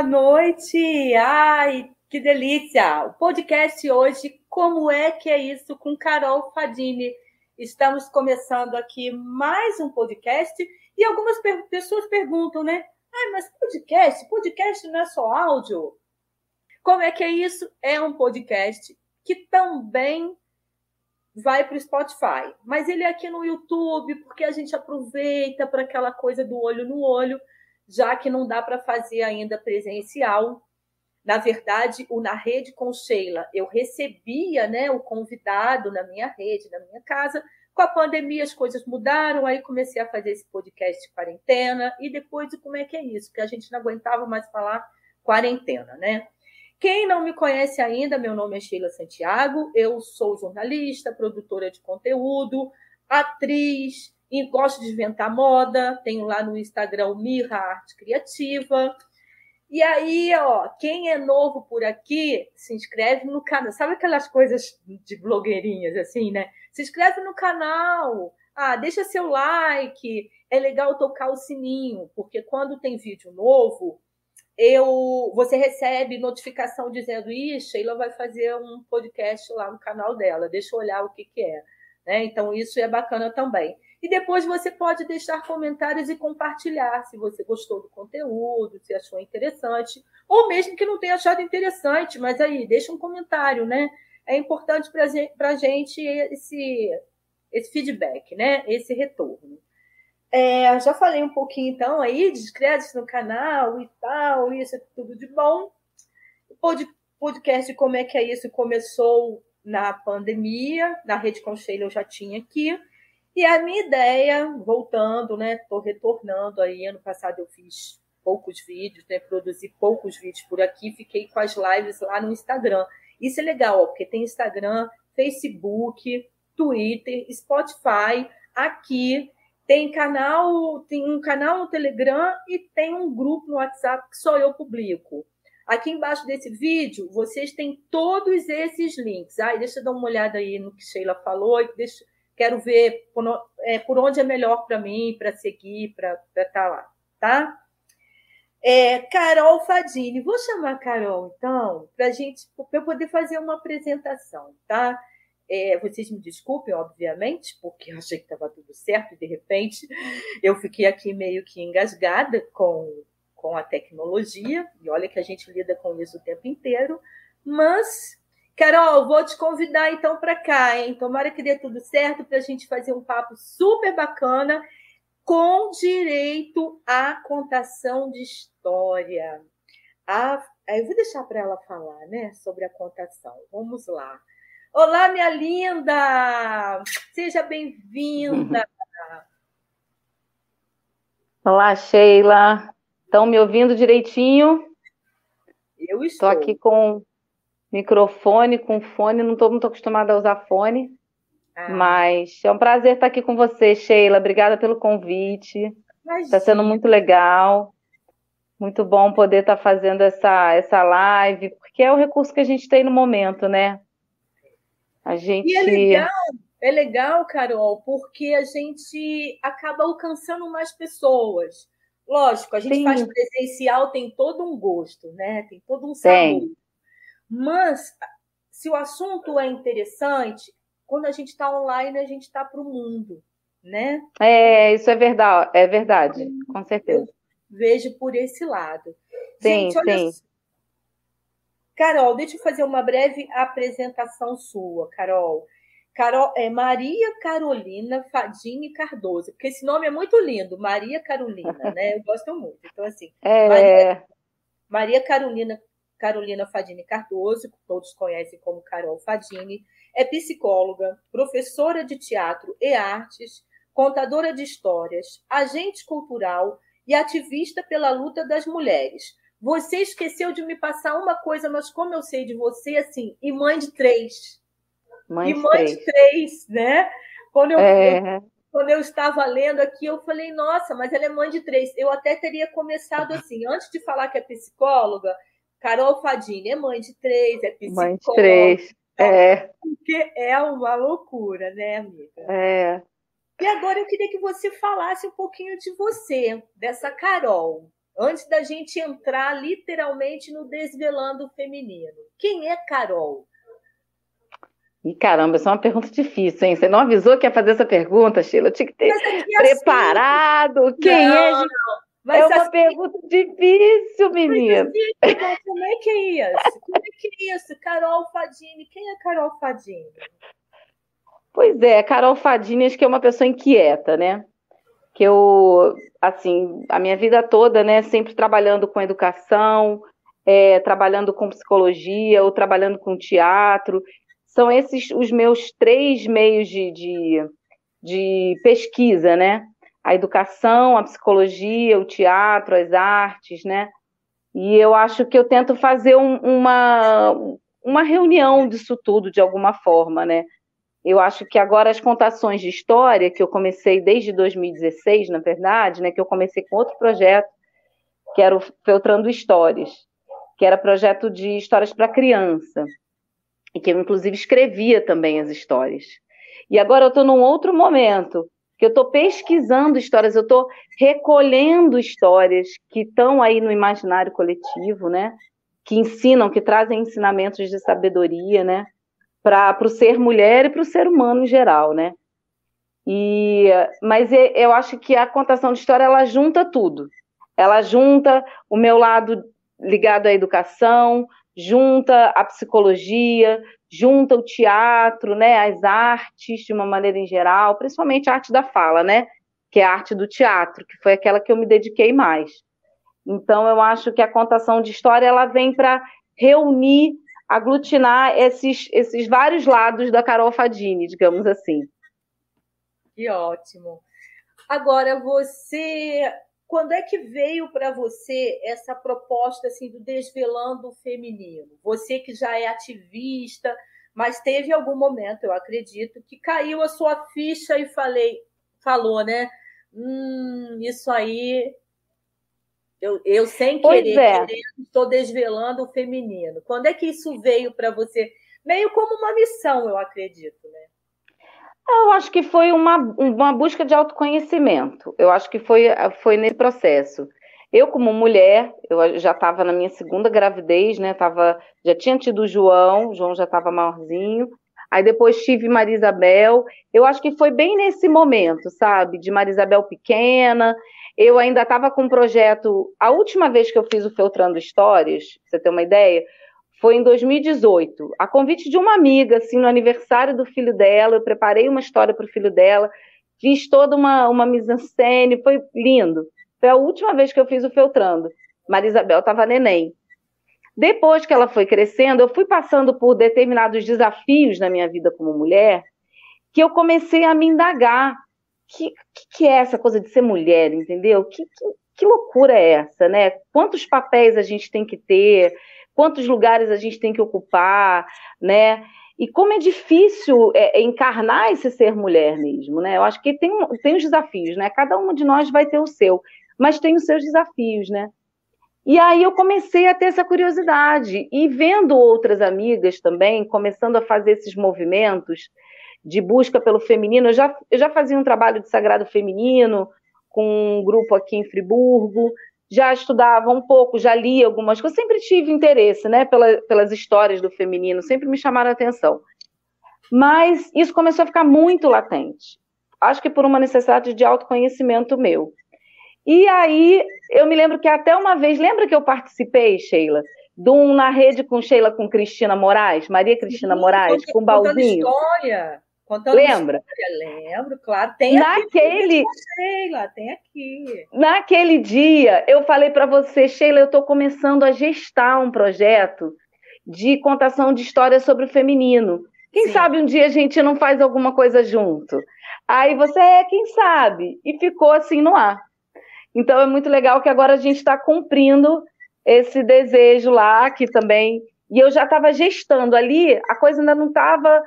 boa noite! Ai, que delícia! O podcast hoje, Como é que é isso, com Carol Fadini. Estamos começando aqui mais um podcast e algumas pessoas perguntam, né? Ah, mas podcast? Podcast não é só áudio? Como é que é isso? É um podcast que também vai para o Spotify, mas ele é aqui no YouTube porque a gente aproveita para aquela coisa do olho no olho já que não dá para fazer ainda presencial. Na verdade, o Na Rede com Sheila, eu recebia né, o convidado na minha rede, na minha casa. Com a pandemia, as coisas mudaram, aí comecei a fazer esse podcast de quarentena, e depois como é que é isso? Porque a gente não aguentava mais falar quarentena, né? Quem não me conhece ainda, meu nome é Sheila Santiago, eu sou jornalista, produtora de conteúdo, atriz, e gosto de inventar moda, tenho lá no Instagram Mirra Arte Criativa. E aí, ó, quem é novo por aqui, se inscreve no canal. Sabe aquelas coisas de blogueirinhas assim, né? Se inscreve no canal. Ah, deixa seu like. É legal tocar o sininho, porque quando tem vídeo novo, eu você recebe notificação dizendo: Ih, Sheila vai fazer um podcast lá no canal dela, deixa eu olhar o que, que é. Né? Então, isso é bacana também. E depois você pode deixar comentários e compartilhar se você gostou do conteúdo, se achou interessante, ou mesmo que não tenha achado interessante, mas aí deixa um comentário, né? É importante para a gente esse, esse feedback, né? Esse retorno. É, já falei um pouquinho então aí de créditos no canal e tal, isso é tudo de bom. O podcast Como é que é isso começou na pandemia, na Rede Conselho eu já tinha aqui. E a minha ideia, voltando, né? Estou retornando aí. Ano passado eu fiz poucos vídeos, né? Produzi poucos vídeos por aqui, fiquei com as lives lá no Instagram. Isso é legal, ó, porque tem Instagram, Facebook, Twitter, Spotify, aqui tem canal, tem um canal no Telegram e tem um grupo no WhatsApp que só eu publico. Aqui embaixo desse vídeo, vocês têm todos esses links. Ai, deixa eu dar uma olhada aí no que Sheila falou. Deixa, quero ver por, é, por onde é melhor para mim, para seguir, para estar tá lá, tá? É, Carol Fadini, vou chamar a Carol, então, para gente, eu poder fazer uma apresentação, tá? É, vocês me desculpem, obviamente, porque eu achei que estava tudo certo e de repente eu fiquei aqui meio que engasgada com com a tecnologia, e olha que a gente lida com isso o tempo inteiro, mas, Carol, vou te convidar então para cá, hein? Tomara que dê tudo certo para a gente fazer um papo super bacana com direito à contação de história. A, eu vou deixar para ela falar, né, sobre a contação. Vamos lá. Olá, minha linda! Seja bem-vinda! Olá, Sheila. Estão me ouvindo direitinho? Eu estou. Estou aqui com microfone, com fone, não estou muito acostumada a usar fone. Ah. Mas é um prazer estar aqui com você, Sheila. Obrigada pelo convite. Está sendo muito legal. Muito bom poder estar fazendo essa, essa live, porque é o recurso que a gente tem no momento, né? A gente. E é legal, é legal, Carol, porque a gente acaba alcançando mais pessoas. Lógico, a gente Sim. faz presencial, tem todo um gosto, né? Tem todo um sabor. Tem. Mas se o assunto é interessante, quando a gente está online, a gente está para o mundo, né? É, isso é verdade, é verdade, com certeza. Eu vejo por esse lado. Sim, gente, olha sim. Carol, deixa eu fazer uma breve apresentação sua, Carol. Carol, é Maria Carolina Fadini Cardoso, porque esse nome é muito lindo, Maria Carolina, né? Eu gosto muito. Então, assim, é... Maria, Maria Carolina, Carolina Fadini Cardoso, que todos conhecem como Carol Fadini, é psicóloga, professora de teatro e artes, contadora de histórias, agente cultural e ativista pela luta das mulheres. Você esqueceu de me passar uma coisa, mas como eu sei de você, assim, e mãe de três. Mãe e mãe de três, né? Quando eu, é... eu, quando eu estava lendo aqui, eu falei, nossa, mas ela é mãe de três. Eu até teria começado assim, antes de falar que é psicóloga, Carol Fadini é mãe de três, é psicóloga. Mãe de três, é. Porque é uma loucura, né, amiga? É. E agora eu queria que você falasse um pouquinho de você, dessa Carol. antes da gente entrar literalmente no desvelando feminino. Quem é Carol? E caramba, essa é uma pergunta difícil, hein? Você não avisou que ia fazer essa pergunta, Sheila? Eu tinha que ter é preparado. Assim... Quem não, é? Não. É uma assim... pergunta difícil, menina. Assim, como é que é isso? Como é que é isso? Carol Fadini. Quem é Carol Fadini? Pois é, Carol Fadini acho que é uma pessoa inquieta, né? Que eu, assim, a minha vida toda, né, sempre trabalhando com educação, é, trabalhando com psicologia ou trabalhando com teatro. São esses os meus três meios de, de, de pesquisa, né? A educação, a psicologia, o teatro, as artes, né? E eu acho que eu tento fazer um, uma, uma reunião disso tudo de alguma forma, né? Eu acho que agora as contações de história, que eu comecei desde 2016, na verdade, né, que eu comecei com outro projeto, que era o Feltrando Histórias, que era projeto de histórias para criança, e que eu, inclusive, escrevia também as histórias. E agora eu estou num outro momento, que eu estou pesquisando histórias, eu estou recolhendo histórias que estão aí no imaginário coletivo, né? Que ensinam, que trazem ensinamentos de sabedoria, né? para o ser mulher e para o ser humano em geral, né? E, mas eu acho que a contação de história ela junta tudo. Ela junta o meu lado ligado à educação, junta a psicologia, junta o teatro, né, as artes de uma maneira em geral, principalmente a arte da fala, né, que é a arte do teatro, que foi aquela que eu me dediquei mais. Então eu acho que a contação de história ela vem para reunir aglutinar esses, esses vários lados da Carol Fadini, digamos assim. Que ótimo. Agora, você, quando é que veio para você essa proposta assim do desvelando o feminino? Você que já é ativista, mas teve algum momento, eu acredito, que caiu a sua ficha e falei, falou, né? Hum, isso aí eu, eu sem querer, é. estou desvelando o feminino. Quando é que isso veio para você? Meio como uma missão, eu acredito, né? Eu acho que foi uma, uma busca de autoconhecimento. Eu acho que foi, foi nesse processo. Eu, como mulher, eu já estava na minha segunda gravidez, né? Tava, já tinha tido o João, o João já estava maiorzinho. Aí depois tive Maria Isabel. Eu acho que foi bem nesse momento, sabe? De Maria Isabel pequena. Eu ainda estava com um projeto. A última vez que eu fiz o Filtrando Histórias, pra você ter uma ideia, foi em 2018. A convite de uma amiga, assim, no aniversário do filho dela, eu preparei uma história para o filho dela, fiz toda uma, uma mise-en-scène, foi lindo. Foi a última vez que eu fiz o Feltrando. Maria Isabel estava neném. Depois que ela foi crescendo, eu fui passando por determinados desafios na minha vida como mulher, que eu comecei a me indagar que, que, é essa coisa de ser mulher, entendeu? Que, que, que loucura é essa, né? Quantos papéis a gente tem que ter, quantos lugares a gente tem que ocupar, né? E como é difícil é, é, encarnar esse ser mulher mesmo, né? Eu acho que tem, tem os desafios, né? Cada uma de nós vai ter o seu, mas tem os seus desafios, né? E aí eu comecei a ter essa curiosidade e vendo outras amigas também começando a fazer esses movimentos, de busca pelo feminino. Eu já, eu já fazia um trabalho de sagrado feminino com um grupo aqui em Friburgo, já estudava um pouco, já lia algumas coisas, sempre tive interesse né, pela, pelas histórias do feminino, sempre me chamaram a atenção. Mas isso começou a ficar muito latente. Acho que por uma necessidade de autoconhecimento meu. E aí, eu me lembro que até uma vez, lembra que eu participei, Sheila, de um na rede com Sheila com Cristina Moraes, Maria Cristina Sim, Moraes, com o Balzinho? história. Contando Lembra? História, lembro, claro. Tem Naquele... aqui. Sheila, tem aqui. Naquele dia, eu falei para você, Sheila, eu estou começando a gestar um projeto de contação de histórias sobre o feminino. Quem Sim. sabe um dia a gente não faz alguma coisa junto? Aí você é, quem sabe? E ficou assim no ar. Então é muito legal que agora a gente está cumprindo esse desejo lá, que também. E eu já estava gestando ali, a coisa ainda não estava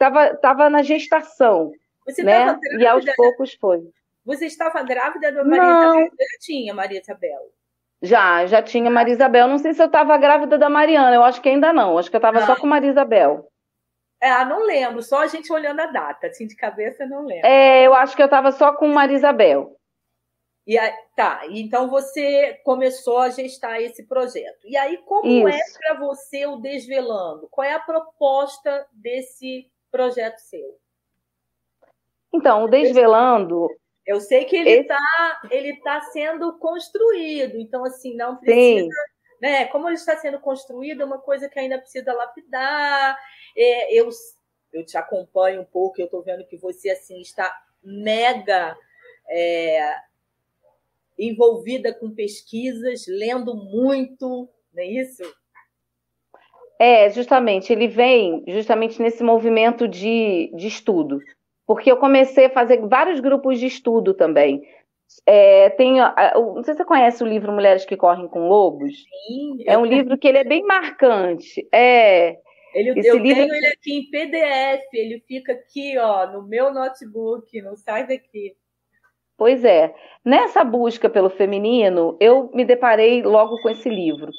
estava tava na gestação. Você né? E aos poucos foi. Você estava grávida da Maria não. Isabel? Já tinha Maria Isabel? Já, já tinha Maria Isabel. Não sei se eu estava grávida da Mariana, eu acho que ainda não. Acho que eu estava só com Maria Isabel. É, não lembro, só a gente olhando a data, assim, de cabeça não lembro. É, eu acho que eu estava só com Maria Isabel. E aí, tá, então você começou a gestar esse projeto. E aí, como é Isso. é para você o Desvelando? Qual é a proposta desse projeto seu? Então, o Desvelando. Eu sei que ele está esse... ele tá sendo construído, então, assim, não precisa. Sim. Né? Como ele está sendo construído, é uma coisa que ainda precisa lapidar. É, eu, eu te acompanho um pouco, eu estou vendo que você assim está mega. É, envolvida com pesquisas, lendo muito, não é isso? É, justamente, ele vem justamente nesse movimento de, de estudo, porque eu comecei a fazer vários grupos de estudo também. É, tem, não sei se você conhece o livro Mulheres que Correm com Lobos. Sim. É um livro que ele é bem marcante. É. Ele, eu livro... tenho ele aqui em PDF, ele fica aqui, ó, no meu notebook, não sai daqui. Pois é. Nessa busca pelo feminino, eu me deparei logo com esse livro,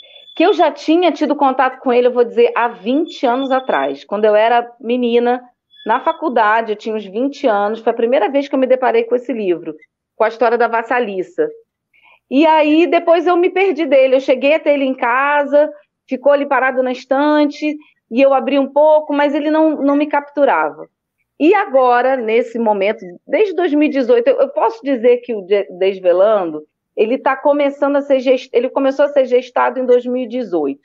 que eu já tinha tido contato com ele, eu vou dizer, há 20 anos atrás, quando eu era menina, na faculdade, eu tinha uns 20 anos, foi a primeira vez que eu me deparei com esse livro, com a história da vassaliça. E aí, depois eu me perdi dele, eu cheguei até ele em casa, ficou ali parado na estante, e eu abri um pouco, mas ele não, não me capturava. E agora, nesse momento, desde 2018, eu posso dizer que o Desvelando, ele está começando a ser gest... ele começou a ser gestado em 2018,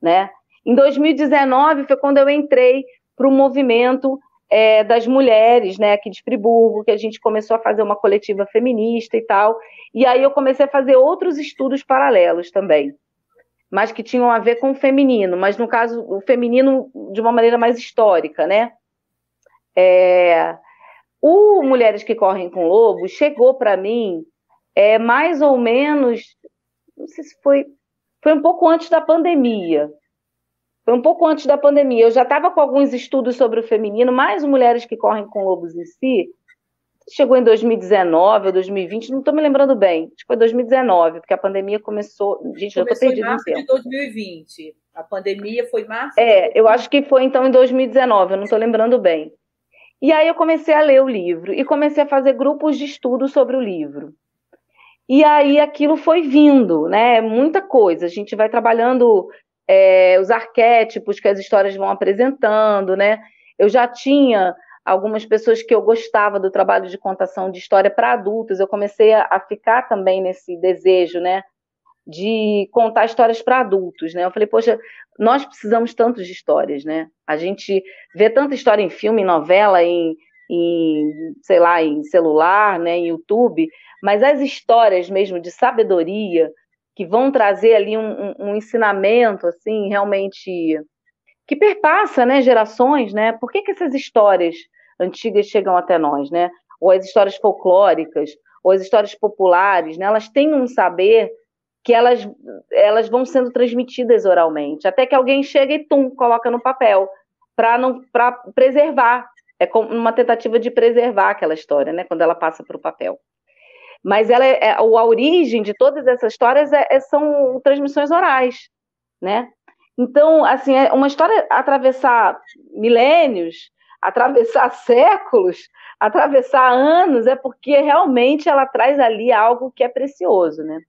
né? Em 2019 foi quando eu entrei para o movimento é, das mulheres, né, aqui de Friburgo, que a gente começou a fazer uma coletiva feminista e tal. E aí eu comecei a fazer outros estudos paralelos também, mas que tinham a ver com o feminino, mas no caso o feminino de uma maneira mais histórica, né? É, o Mulheres que Correm com Lobos chegou para mim é, mais ou menos, não sei se foi, foi um pouco antes da pandemia. Foi um pouco antes da pandemia. Eu já estava com alguns estudos sobre o feminino, mais Mulheres que Correm com Lobos em si. Chegou em 2019 ou 2020, não estou me lembrando bem. Acho que foi 2019, porque a pandemia começou. Gente, começou eu estou perdida. Em março de 2020. A pandemia foi março? É, eu acho que foi então em 2019, eu não estou lembrando bem. E aí eu comecei a ler o livro e comecei a fazer grupos de estudo sobre o livro. E aí aquilo foi vindo, né? Muita coisa. A gente vai trabalhando é, os arquétipos que as histórias vão apresentando, né? Eu já tinha algumas pessoas que eu gostava do trabalho de contação de história para adultos. Eu comecei a, a, ficar também nesse desejo, né? De contar histórias para adultos, né? Eu falei, poxa, nós precisamos tanto de histórias, né? A gente vê tanta história em filme, em novela, em, em sei lá, em celular, né, em YouTube, mas as histórias mesmo de sabedoria que vão trazer ali um, um, um ensinamento, assim, realmente que perpassa, né, gerações, né? Por que, que essas histórias antigas chegam até nós, né? Ou as histórias folclóricas, ou as histórias populares, né? Elas têm um saber que elas, elas vão sendo transmitidas oralmente, até que alguém chega e tum, coloca no papel, para preservar. É como uma tentativa de preservar aquela história, né, quando ela passa para o papel. Mas ela é, é, a origem de todas essas histórias é, é, são transmissões orais, né? Então, assim, é uma história atravessar milênios, atravessar séculos, atravessar anos, é porque realmente ela traz ali algo que é precioso, né?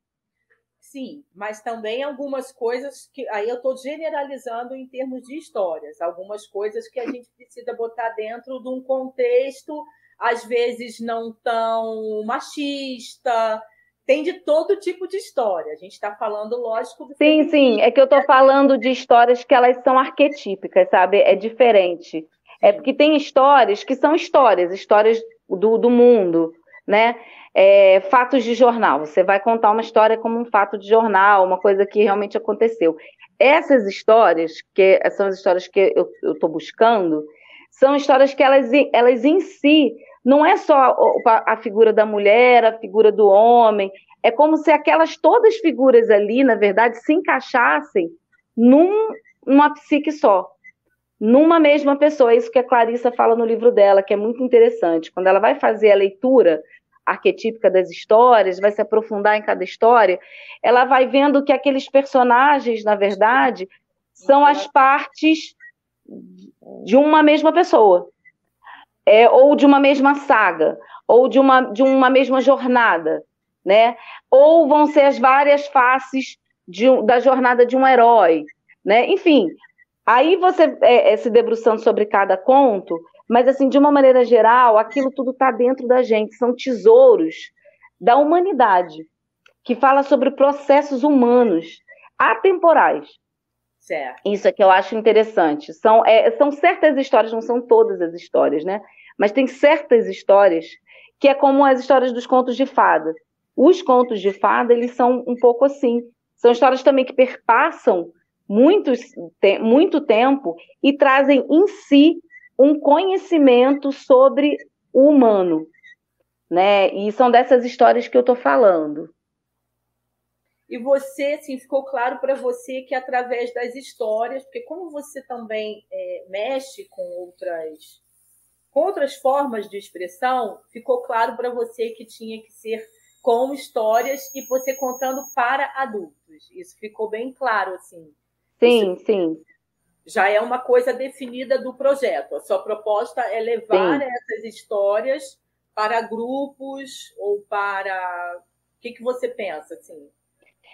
Sim, mas também algumas coisas que aí eu estou generalizando em termos de histórias, algumas coisas que a gente precisa botar dentro de um contexto, às vezes não tão machista, tem de todo tipo de história. A gente está falando, lógico, do Sim, sim, é que eu estou falando de histórias que elas são arquetípicas, sabe? É diferente. É. É porque tem histórias que são histórias, histórias do, do mundo, né? é, fatos de jornal. Você vai contar uma história como um fato de jornal, uma coisa que realmente aconteceu. Essas histórias, que são as histórias que eu estou buscando, são histórias que elas, elas em si não é só a, figura da mulher, a figura do homem, é como se aquelas todas figuras ali, na verdade, se encaixassem num, numa psique só, numa mesma pessoa. É isso que a Clarissa fala no livro dela, que é muito interessante. Quando ela vai fazer a leitura arquetípica das histórias, vai se aprofundar em cada história, ela vai vendo que aqueles personagens, na verdade, são as partes de uma mesma pessoa, é, ou de uma mesma saga, ou de uma, de uma mesma jornada. né? Ou vão ser as várias faces de, da jornada de um herói, né? Enfim, aí você é, é, se debruçando sobre cada conto, mas assim, de uma maneira geral, aquilo tudo está dentro da gente, são tesouros da humanidade, que fala sobre processos humanos atemporais. Certo. Isso é que eu acho interessante. São, é, são certas histórias, não são todas as histórias, né? Mas tem certas histórias que é como as histórias dos contos de fada. Os contos de fada, eles são um pouco assim. São histórias também que perpassam muitos, te, muito tempo e trazem em si um conhecimento sobre o humano, né? E são dessas histórias que eu estou falando. E você, assim, ficou claro para você que através das histórias, porque como você também é, mexe com outras, com outras formas de expressão, ficou claro para você que tinha que ser com histórias e você contando para adultos. Isso ficou bem claro, assim. Sim, Isso sim. Já é uma coisa definida do projeto. A sua proposta é levar sim. essas histórias para grupos ou para. O que, que você pensa, assim?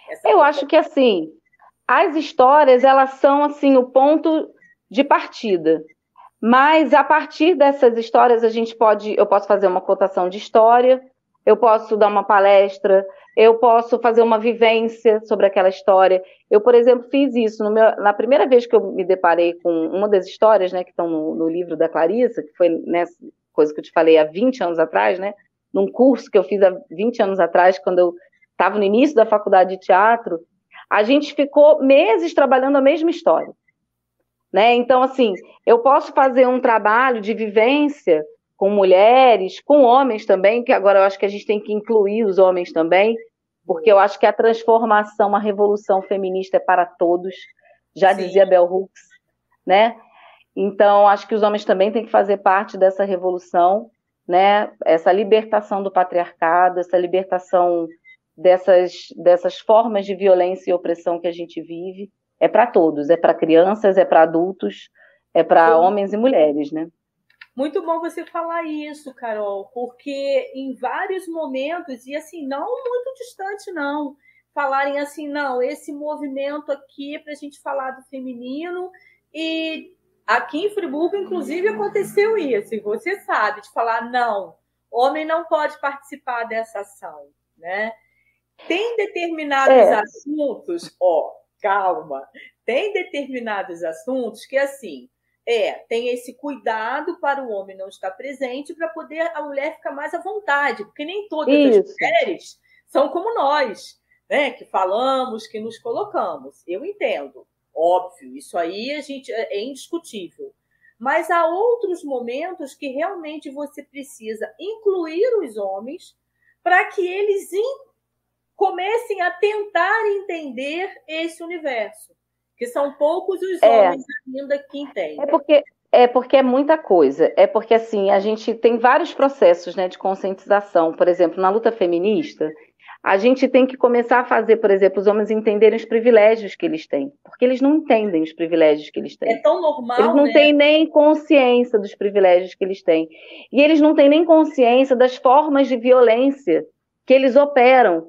Essa Eu acho que assim, as histórias elas são assim o ponto de partida. Mas a partir dessas histórias a gente pode, eu posso fazer uma cotação de história, eu posso dar uma palestra, eu posso fazer uma vivência sobre aquela história. Eu, por exemplo, fiz isso meu, na primeira vez que eu me deparei com uma das histórias, né, que estão no, no livro da Clarissa, que foi nessa coisa que eu te falei há 20 anos atrás, né, num curso que eu fiz há 20 anos atrás, quando eu estava no início da faculdade de teatro, a gente ficou meses trabalhando a mesma história. Né? Então, assim, eu posso fazer um trabalho de vivência com mulheres, com homens também, que agora eu acho que a gente tem que incluir os homens também, porque eu acho que a transformação, a revolução feminista é para todos, já Sim. dizia Bell Hooks, né? Então, acho que os homens também têm que fazer parte dessa revolução, né? Essa libertação do patriarcado, essa libertação dessas, dessas formas de violência e opressão que a gente vive. É para todos, é para crianças, é para adultos, é para homens e mulheres, né? Muito bom você falar isso, Carol, porque em vários momentos, e assim, não muito distante, não, falarem assim, não, esse movimento aqui é para a gente falar do feminino, e aqui em Friburgo, inclusive, aconteceu isso, e você sabe, de falar, não, homem não pode participar dessa ação, né? Tem determinados é. assuntos, ó, calma, tem determinados assuntos que, assim, é, tem esse cuidado para o homem não estar presente para poder a mulher ficar mais à vontade, porque nem todas Isso. as mulheres são como nós, né? Que falamos, que nos colocamos. Eu entendo, óbvio, isso aí a gente é, é indiscutível. Mas há outros momentos que realmente você precisa incluir os homens para que eles comecem a tentar entender esse universo que são poucos os é. homens ainda que entendem. É porque é porque é muita coisa. É porque assim a gente tem vários processos, né, de conscientização. Por exemplo, na luta feminista, a gente tem que começar a fazer, por exemplo, os homens entenderem os privilégios que eles têm, porque eles não entendem os privilégios que eles têm. É tão normal. Eles não né? têm nem consciência dos privilégios que eles têm. E eles não têm nem consciência das formas de violência que eles operam.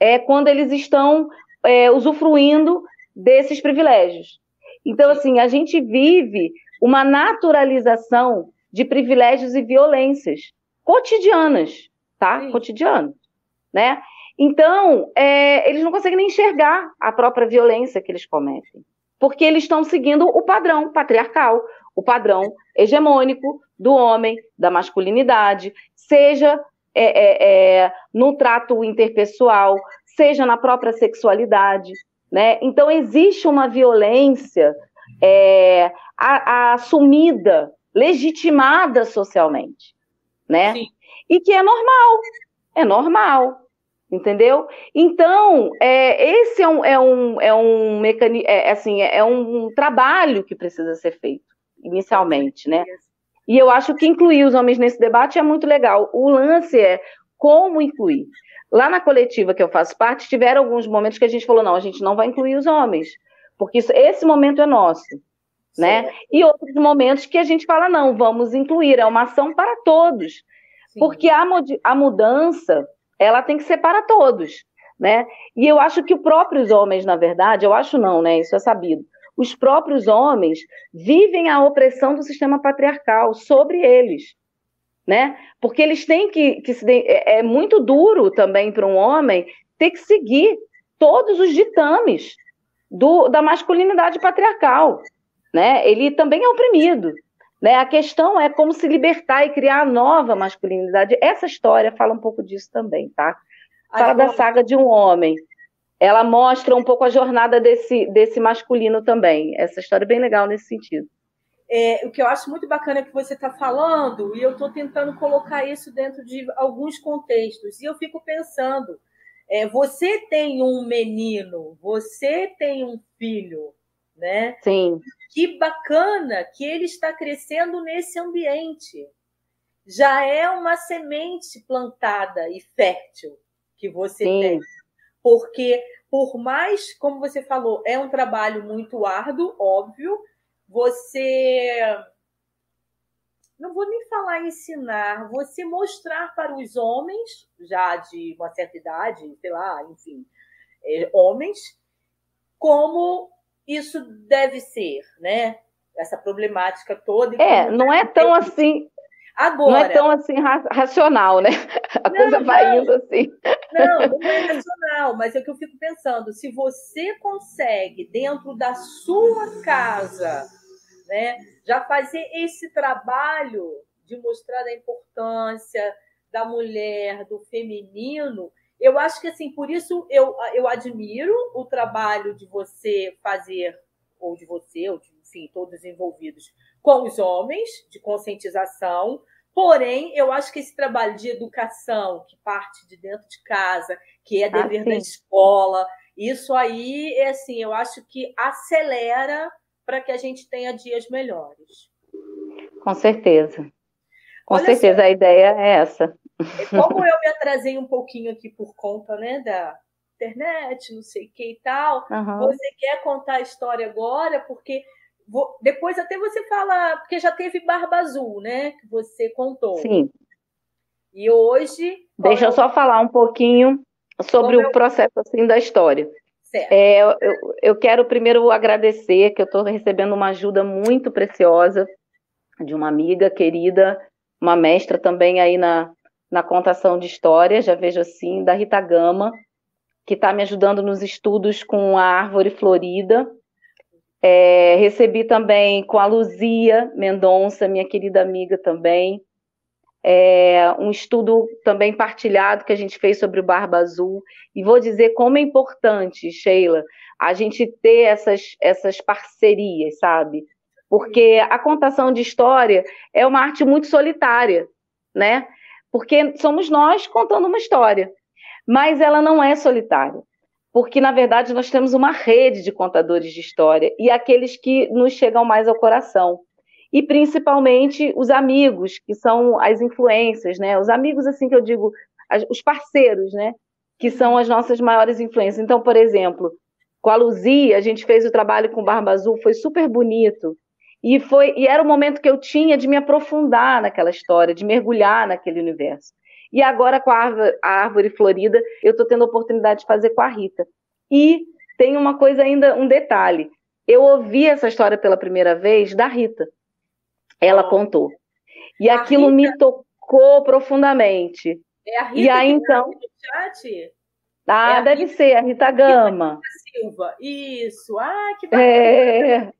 É quando eles estão é, usufruindo desses privilégios. Então, assim, a gente vive uma naturalização de privilégios e violências cotidianas, tá? Sim. Cotidiano, né? Então, é, eles não conseguem nem enxergar a própria violência que eles cometem, porque eles estão seguindo o padrão patriarcal, o padrão hegemônico do homem, da masculinidade, seja é, é, é no trato interpessoal, seja na própria sexualidade. Né? Então, existe uma violência é, a, a assumida, legitimada socialmente. Né? E que é normal, é normal, entendeu? Então, é, esse é um, é um, é um mecanismo, é, assim, é, é um trabalho que precisa ser feito inicialmente, né? E eu acho que incluir os homens nesse debate é muito legal. O lance é como incluir. Lá na coletiva que eu faço parte, tiveram alguns momentos que a gente falou: não, a gente não vai incluir os homens, porque isso, esse momento é nosso. Né? E outros momentos que a gente fala: não, vamos incluir, é uma ação para todos. Sim. Porque a, a mudança ela tem que ser para todos, né? E eu acho que os próprios homens, na verdade, eu acho não, né? Isso é sabido. Os próprios homens vivem a opressão do sistema patriarcal sobre eles, né? Porque eles têm que, que se, é, é muito duro também para um homem ter que seguir todos os ditames do, da masculinidade patriarcal, né? Ele também é oprimido. Né? A questão é como se libertar e criar a nova masculinidade. Essa história fala um pouco disso também, tá? Fala da saga de um homem. Ela mostra um pouco a jornada desse, desse masculino também. Essa história é bem legal nesse sentido. É, o que eu acho muito bacana que você está falando, e eu estou tentando colocar isso dentro de alguns contextos, e eu fico pensando: é, você tem um menino, você tem um filho, né? Sim. Que bacana que ele está crescendo nesse ambiente. Já é uma semente plantada e fértil que você Sim. tem. Porque, por mais, como você falou, é um trabalho muito árduo, óbvio, você. Não vou nem falar ensinar, você mostrar para os homens, já de uma certa idade, sei lá, enfim, é, homens, como isso deve ser, né? Essa problemática toda. É, não é tão assim. Agora, não é tão assim racional, né? A não, coisa vai não, indo assim. Não, não é racional, mas é que eu fico pensando, se você consegue, dentro da sua casa, né, já fazer esse trabalho de mostrar a importância da mulher, do feminino, eu acho que, assim, por isso eu, eu admiro o trabalho de você fazer, ou de você, ou de, enfim, todos envolvidos, com os homens, de conscientização. Porém, eu acho que esse trabalho de educação, que parte de dentro de casa, que é dever ah, da escola, isso aí, é assim, eu acho que acelera para que a gente tenha dias melhores. Com certeza. Com Olha certeza, só. a ideia é essa. Como eu me atrasei um pouquinho aqui por conta né, da internet, não sei o que e tal, uhum. você quer contar a história agora? Porque vou, depois até você fala, porque já teve Barba Azul, né? Que você contou. Sim. E hoje. Deixa é eu só falar um pouquinho sobre o é processo assim da história. Certo. É, eu, eu quero primeiro agradecer que eu estou recebendo uma ajuda muito preciosa de uma amiga querida, uma mestra também aí na, na contação de história, já vejo assim, da Rita Gama, que está me ajudando nos estudos com a árvore florida. É, recebi também com a Luzia Mendonça, minha querida amiga também, é, um estudo também partilhado que a gente fez sobre o Barba Azul. E vou dizer como é importante, Sheila, a gente ter essas, essas parcerias, sabe? Porque a contação de história é uma arte muito solitária, né? porque somos nós contando uma história. Mas ela não é solitária, porque na verdade nós temos uma rede de contadores de história e aqueles que nos chegam mais ao coração. E principalmente os amigos, que são as influências, né? Os amigos, assim que eu digo, os parceiros, né? Que são as nossas maiores influências. Então, por exemplo, com a Luzia, a gente fez o trabalho com Barba Azul, foi super bonito. E, foi, e era o momento que eu tinha de me aprofundar naquela história, de mergulhar naquele universo. E agora, com a árvore, a árvore florida, eu estou tendo a oportunidade de fazer com a Rita. E tem uma coisa ainda, um detalhe. Eu ouvi essa história pela primeira vez da Rita. Ela contou. E a aquilo Rita... me tocou profundamente. É a Rita e aí, então. chat? Ah, é deve Rita... ser, a Rita Gama. Rita Silva. Isso. Ah, que bacana. É...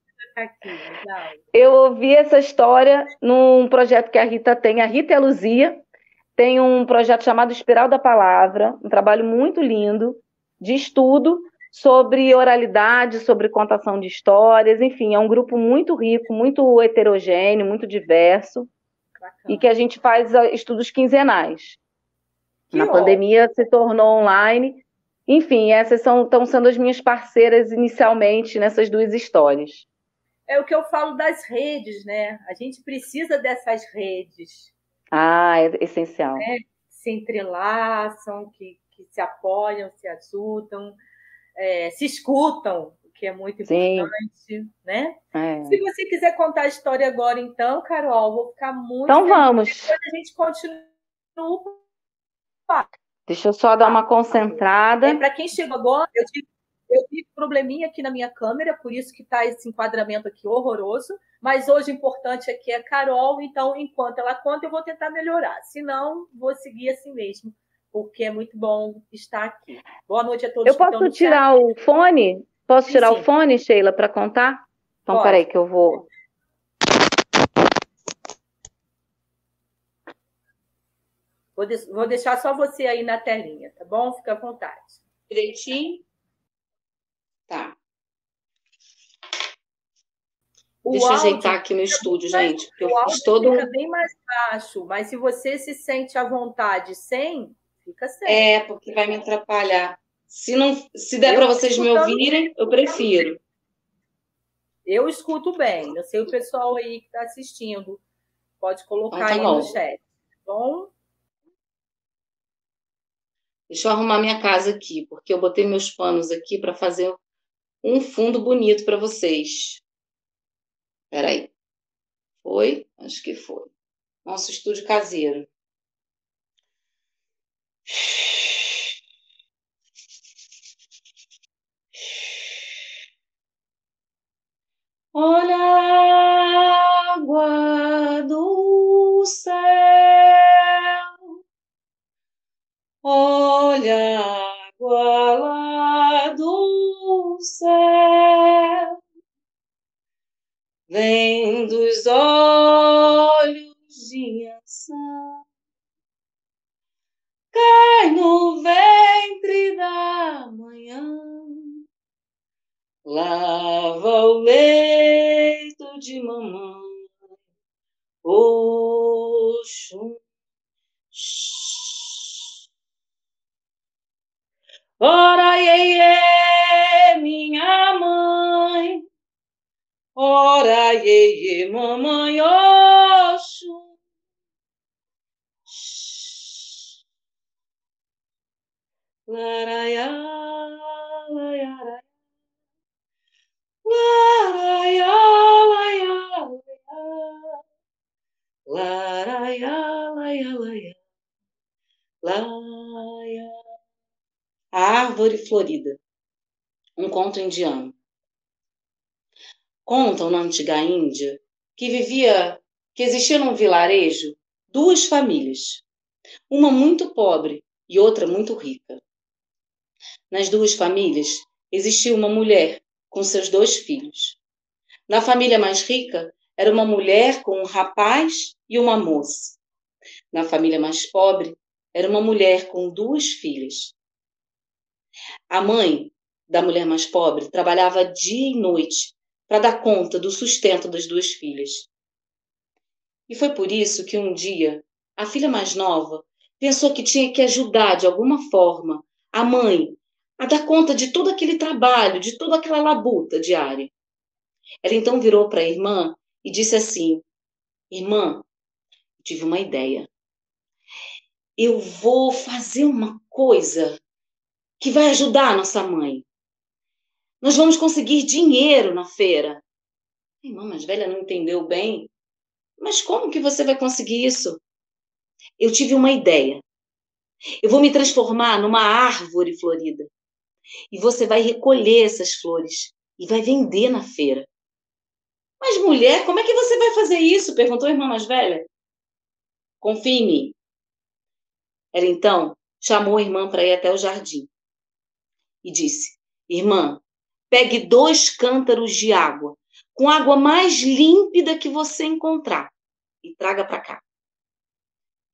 Eu ouvi essa história num projeto que a Rita tem, a Rita e a Luzia, tem um projeto chamado Espiral da Palavra, um trabalho muito lindo de estudo sobre oralidade, sobre contação de histórias, enfim, é um grupo muito rico, muito heterogêneo, muito diverso, Bacana. e que a gente faz ah, estudos quinzenais. Que Na pandemia se tornou online. Enfim, essas são, estão sendo as minhas parceiras inicialmente nessas duas histórias é o que eu falo das redes, né? A gente precisa dessas redes. Ah, é essencial. Né? Se entrelaçam, que, que se apoiam, se ajudam, é, se escutam, o que é muito importante, Sim. né? É. Se você quiser contar a história agora, então, Carol, vou ficar muito. Então vamos. Depois a gente continua. Deixa eu só dar uma concentrada. É, Para quem chegou agora, eu tive, eu tive probleminha aqui na minha câmera, por isso que está esse enquadramento aqui horroroso. Mas hoje o importante aqui é Carol, então enquanto ela conta, eu vou tentar melhorar. Se não, vou seguir assim mesmo, porque é muito bom estar aqui. Boa noite a todos. Eu posso tirar o fone? Posso tirar sim, sim. o fone, Sheila, para contar? Então, Pode. peraí que eu vou. Vou, de... vou deixar só você aí na telinha, tá bom? Fica à vontade. Direitinho? Tá. O Deixa eu ajeitar aqui no estúdio, gente. o eu fiz todo fica bem mais baixo, mas se você se sente à vontade sem, fica sem. É, porque vai me atrapalhar. Se não, se der para vocês me ouvirem, eu prefiro. Eu escuto bem. Eu sei o pessoal aí que está assistindo. Pode colocar então, tá aí bom. no chat. Tá bom? Deixa eu arrumar minha casa aqui, porque eu botei meus panos aqui para fazer um fundo bonito para vocês. Peraí. Foi? Acho que foi. Nosso estúdio caseiro. Olha a água do céu. Olha a água lá céu, vem dos olhos de ação, cai no ventre da manhã, lava o leito de mamãe, Oxum. Ora, iê, minha mãe. Ora, iê, mamãe, Oxum. Laraiá, laiará. Laraiá, laiá, Laraiá, laiá, laiá. A Árvore Florida. Um conto indiano. Contam na antiga Índia que vivia, que existia num vilarejo duas famílias, uma muito pobre e outra muito rica. Nas duas famílias existia uma mulher com seus dois filhos. Na família mais rica era uma mulher com um rapaz e uma moça. Na família mais pobre era uma mulher com duas filhas. A mãe da mulher mais pobre trabalhava dia e noite para dar conta do sustento das duas filhas. E foi por isso que um dia a filha mais nova pensou que tinha que ajudar de alguma forma a mãe a dar conta de todo aquele trabalho, de toda aquela labuta diária. Ela então virou para a irmã e disse assim: Irmã, tive uma ideia. Eu vou fazer uma coisa que vai ajudar a nossa mãe. Nós vamos conseguir dinheiro na feira. A irmã mais velha não entendeu bem. Mas como que você vai conseguir isso? Eu tive uma ideia. Eu vou me transformar numa árvore florida. E você vai recolher essas flores e vai vender na feira. Mas, mulher, como é que você vai fazer isso? perguntou a irmã mais velha. Confie em mim. Ela então chamou a irmã para ir até o jardim e disse: Irmã, pegue dois cântaros de água, com água mais límpida que você encontrar, e traga para cá.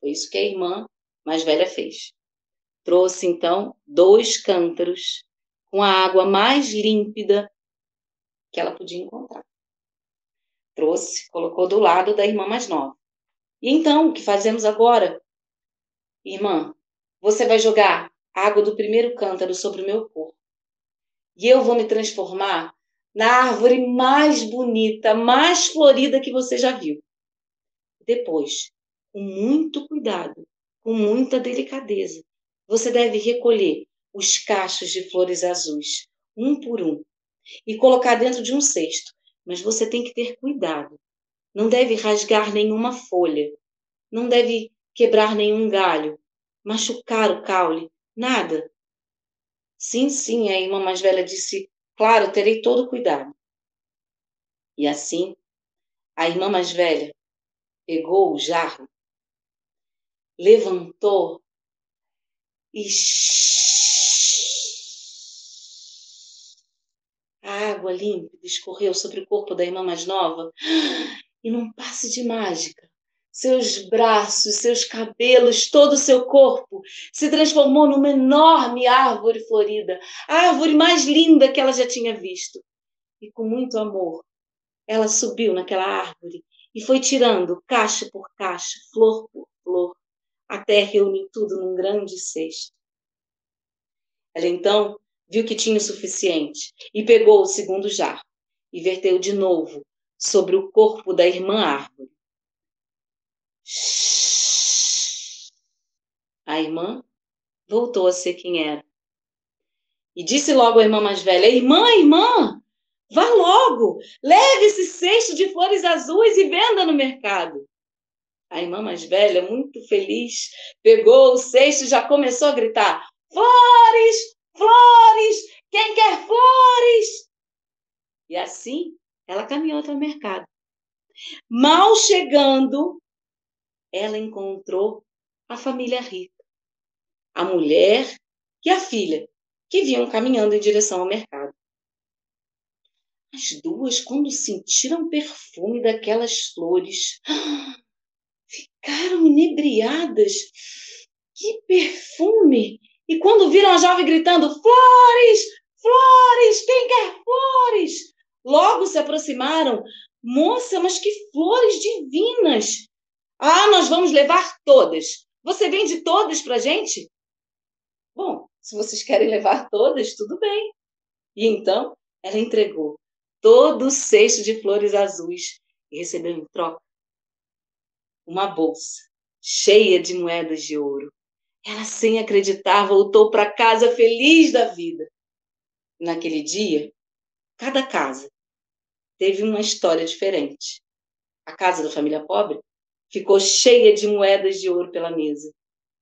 Foi isso que a irmã mais velha fez. Trouxe então dois cântaros com a água mais límpida que ela podia encontrar. Trouxe, colocou do lado da irmã mais nova. E então, o que fazemos agora? Irmã, você vai jogar água do primeiro cântaro sobre o meu corpo. E eu vou me transformar na árvore mais bonita, mais florida que você já viu. Depois, com muito cuidado, com muita delicadeza, você deve recolher os cachos de flores azuis, um por um, e colocar dentro de um cesto. Mas você tem que ter cuidado. Não deve rasgar nenhuma folha, não deve quebrar nenhum galho, machucar o caule? Nada. Sim, sim, a irmã mais velha disse: Claro, terei todo cuidado. E assim, a irmã mais velha pegou o jarro, levantou e a água límpida escorreu sobre o corpo da irmã mais nova e num passe de mágica seus braços, seus cabelos, todo o seu corpo se transformou numa enorme árvore florida, a árvore mais linda que ela já tinha visto. E com muito amor, ela subiu naquela árvore e foi tirando caixa por caixa, flor por flor, até reunir tudo num grande cesto. Ela então viu que tinha o suficiente e pegou o segundo jarro e verteu de novo sobre o corpo da irmã árvore. A irmã voltou a ser quem era. E disse logo à irmã mais velha: Irmã, irmã, vá logo, leve esse cesto de flores azuis e venda no mercado. A irmã mais velha, muito feliz, pegou o cesto e já começou a gritar: Flores, flores, quem quer flores? E assim ela caminhou até o mercado. Mal chegando, ela encontrou a família rica, a mulher e a filha, que vinham caminhando em direção ao mercado. As duas, quando sentiram o perfume daquelas flores, ficaram inebriadas. Que perfume! E quando viram a jovem gritando: Flores! Flores! Quem quer flores? Logo se aproximaram. Moça, mas que flores divinas! Ah, nós vamos levar todas. Você vende todas para gente? Bom, se vocês querem levar todas, tudo bem. E então ela entregou todo o cesto de flores azuis e recebeu em troca uma bolsa cheia de moedas de ouro. Ela, sem acreditar, voltou para casa feliz da vida. Naquele dia, cada casa teve uma história diferente. A casa da família pobre ficou cheia de moedas de ouro pela mesa.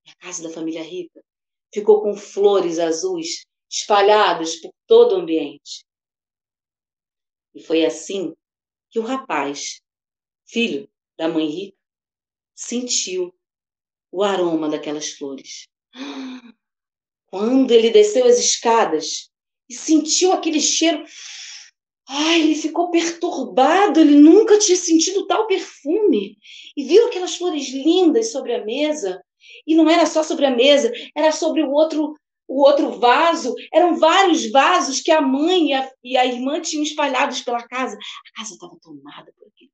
E a casa da família rica ficou com flores azuis espalhadas por todo o ambiente. E foi assim que o rapaz, filho da mãe rica, sentiu o aroma daquelas flores. Quando ele desceu as escadas e sentiu aquele cheiro Ai, ele ficou perturbado, ele nunca tinha sentido tal perfume. E viu aquelas flores lindas sobre a mesa. E não era só sobre a mesa, era sobre o outro o outro vaso. Eram vários vasos que a mãe e a, e a irmã tinham espalhados pela casa. A casa estava tomada por aquele.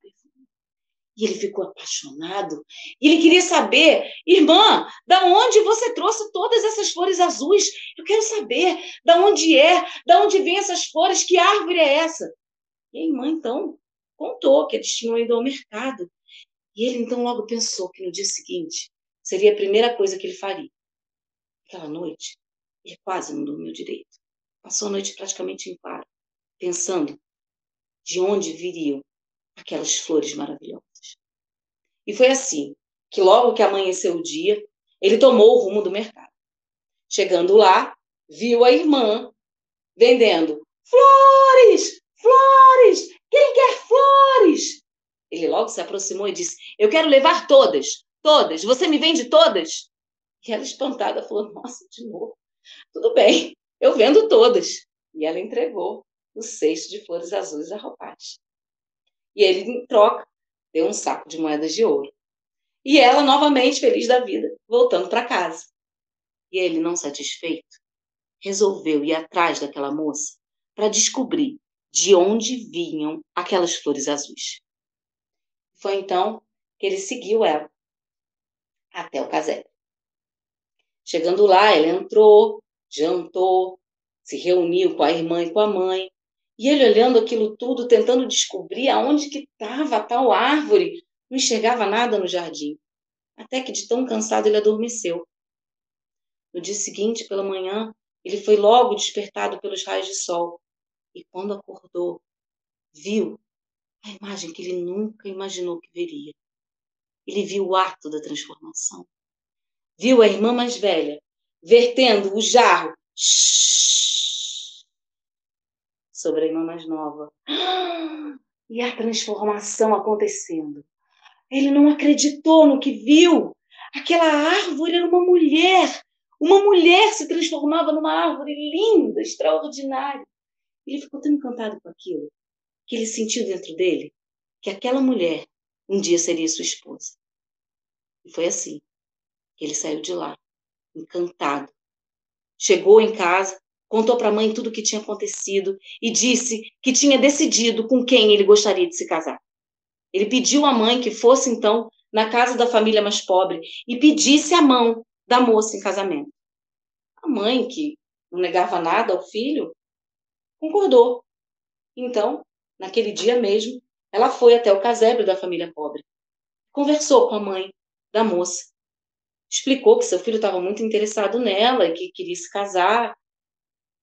E ele ficou apaixonado. E ele queria saber, irmã, da onde você trouxe todas essas flores azuis? Eu quero saber da onde é, da onde vêm essas flores, que árvore é essa? E a irmã, então, contou que eles tinham ido ao mercado. E ele, então, logo pensou que no dia seguinte seria a primeira coisa que ele faria. Aquela noite, ele quase não dormiu direito. Passou a noite praticamente em claro, pensando de onde viriam aquelas flores maravilhosas. E foi assim que, logo que amanheceu o dia, ele tomou o rumo do mercado. Chegando lá, viu a irmã vendendo flores, flores, quem quer flores? Ele logo se aproximou e disse: Eu quero levar todas, todas, você me vende todas? E ela, espantada, falou: Nossa, de novo. Tudo bem, eu vendo todas. E ela entregou o cesto de flores azuis ao rapaz. E ele, em troca, deu um saco de moedas de ouro. E ela, novamente feliz da vida, voltando para casa. E ele, não satisfeito, resolveu ir atrás daquela moça para descobrir de onde vinham aquelas flores azuis. Foi então que ele seguiu ela até o casebre. Chegando lá, ele entrou, jantou, se reuniu com a irmã e com a mãe, e ele olhando aquilo tudo, tentando descobrir aonde que estava tal árvore, não enxergava nada no jardim. Até que de tão cansado ele adormeceu. No dia seguinte, pela manhã, ele foi logo despertado pelos raios de sol. E quando acordou, viu a imagem que ele nunca imaginou que veria. Ele viu o ato da transformação. viu a irmã mais velha vertendo o jarro sobre a irmã mais nova. E a transformação acontecendo. Ele não acreditou no que viu. Aquela árvore era uma mulher. Uma mulher se transformava numa árvore linda, extraordinária. Ele ficou tão encantado com aquilo que ele sentiu dentro dele que aquela mulher um dia seria sua esposa. E foi assim que ele saiu de lá, encantado. Chegou em casa, contou para a mãe tudo o que tinha acontecido e disse que tinha decidido com quem ele gostaria de se casar. Ele pediu à mãe que fosse então na casa da família mais pobre e pedisse a mão da moça em casamento. A mãe, que não negava nada ao filho, concordou. Então, naquele dia mesmo, ela foi até o casebre da família pobre. Conversou com a mãe da moça. Explicou que seu filho estava muito interessado nela e que queria se casar.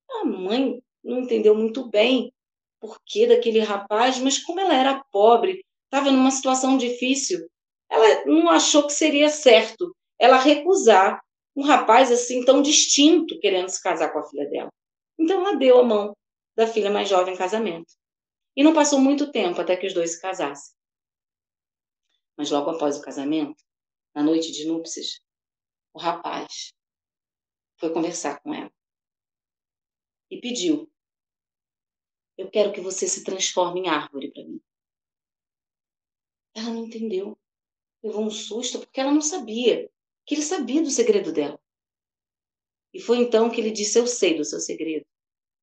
A mãe não entendeu muito bem por que daquele rapaz, mas como ela era pobre, estava numa situação difícil, ela não achou que seria certo ela recusar um rapaz assim tão distinto querendo se casar com a filha dela. Então ela deu a mão da filha mais jovem em casamento. E não passou muito tempo até que os dois se casassem. Mas logo após o casamento, na noite de núpcias, o rapaz foi conversar com ela e pediu: Eu quero que você se transforme em árvore para mim. Ela não entendeu. Levou um susto porque ela não sabia que ele sabia do segredo dela. E foi então que ele disse: Eu sei do seu segredo.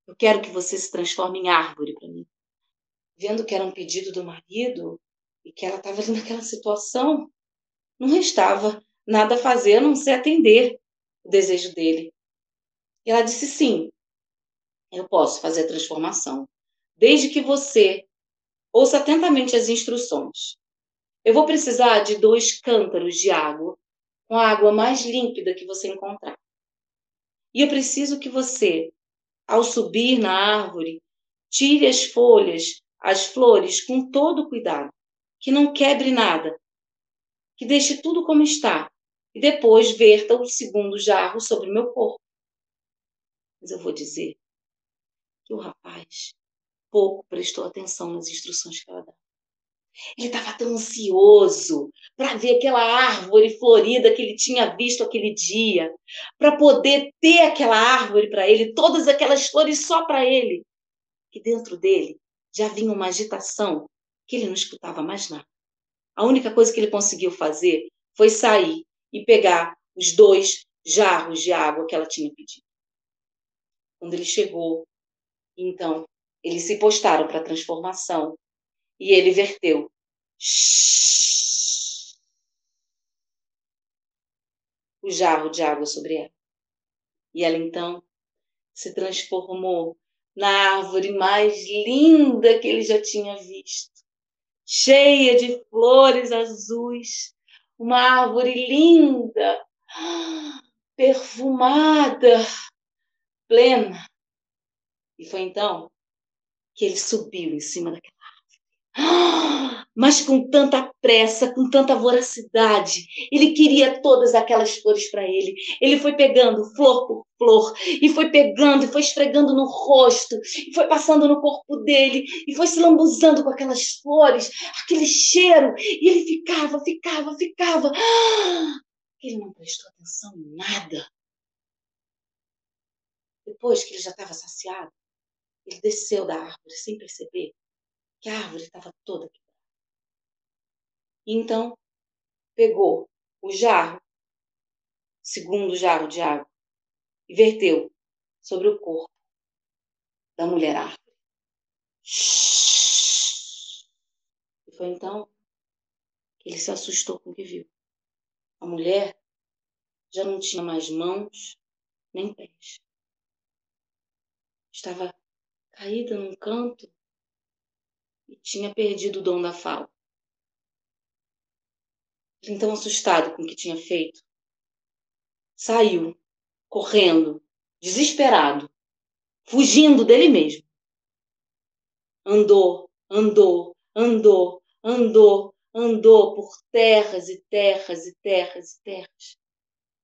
Eu quero que você se transforme em árvore para mim. Vendo que era um pedido do marido e que ela estava ali naquela situação, não restava nada a fazer a não ser atender o desejo dele. E ela disse: Sim, eu posso fazer a transformação, desde que você ouça atentamente as instruções. Eu vou precisar de dois cântaros de água, com a água mais límpida que você encontrar. E eu preciso que você, ao subir na árvore, tire as folhas, as flores com todo cuidado, que não quebre nada, que deixe tudo como está, e depois verta o segundo jarro sobre meu corpo. Mas eu vou dizer que o rapaz pouco prestou atenção nas instruções que ela dá. Ele estava tão ansioso para ver aquela árvore florida que ele tinha visto aquele dia, para poder ter aquela árvore para ele, todas aquelas flores só para ele, que dentro dele já vinha uma agitação que ele não escutava mais nada. A única coisa que ele conseguiu fazer foi sair e pegar os dois jarros de água que ela tinha pedido. Quando ele chegou, então, eles se postaram para a transformação e ele verteu. O jarro de água sobre ela. E ela então se transformou na árvore mais linda que ele já tinha visto, cheia de flores azuis, uma árvore linda, perfumada, plena. E foi então que ele subiu em cima daquela mas com tanta pressa, com tanta voracidade. Ele queria todas aquelas flores para ele. Ele foi pegando flor por flor, e foi pegando, e foi esfregando no rosto, e foi passando no corpo dele, e foi se lambuzando com aquelas flores, aquele cheiro, e ele ficava, ficava, ficava. Ele não prestou atenção em nada. Depois que ele já estava saciado, ele desceu da árvore sem perceber que a árvore estava toda quebrada. Então, pegou o jarro, segundo jarro de água, e verteu sobre o corpo da mulher árvore. E foi então que ele se assustou com o que viu. A mulher já não tinha mais mãos nem pés. Estava caída num canto e tinha perdido o dom da fala. Então, assustado com o que tinha feito, saiu, correndo, desesperado, fugindo dele mesmo. Andou, andou, andou, andou, andou por terras e terras e terras e terras.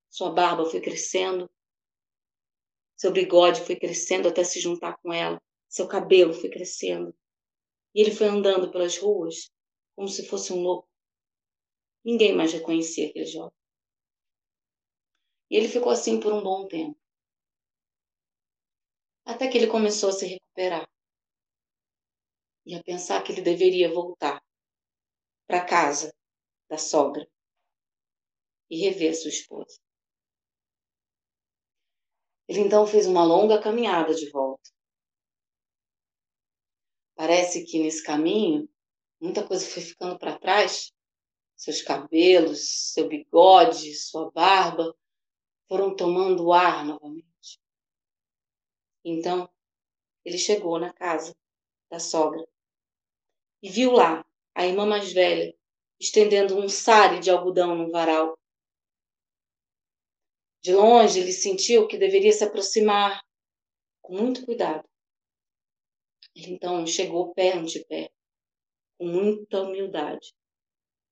Sua barba foi crescendo, seu bigode foi crescendo até se juntar com ela, seu cabelo foi crescendo. E ele foi andando pelas ruas como se fosse um louco. Ninguém mais reconhecia aquele jovem. E ele ficou assim por um bom tempo. Até que ele começou a se recuperar. E a pensar que ele deveria voltar para casa da sogra e rever sua esposa. Ele então fez uma longa caminhada de volta. Parece que nesse caminho muita coisa foi ficando para trás. Seus cabelos, seu bigode, sua barba foram tomando ar novamente. Então, ele chegou na casa da sogra e viu lá a irmã mais velha estendendo um sare de algodão no varal. De longe, ele sentiu que deveria se aproximar com muito cuidado. Então chegou pé ante pé, com muita humildade,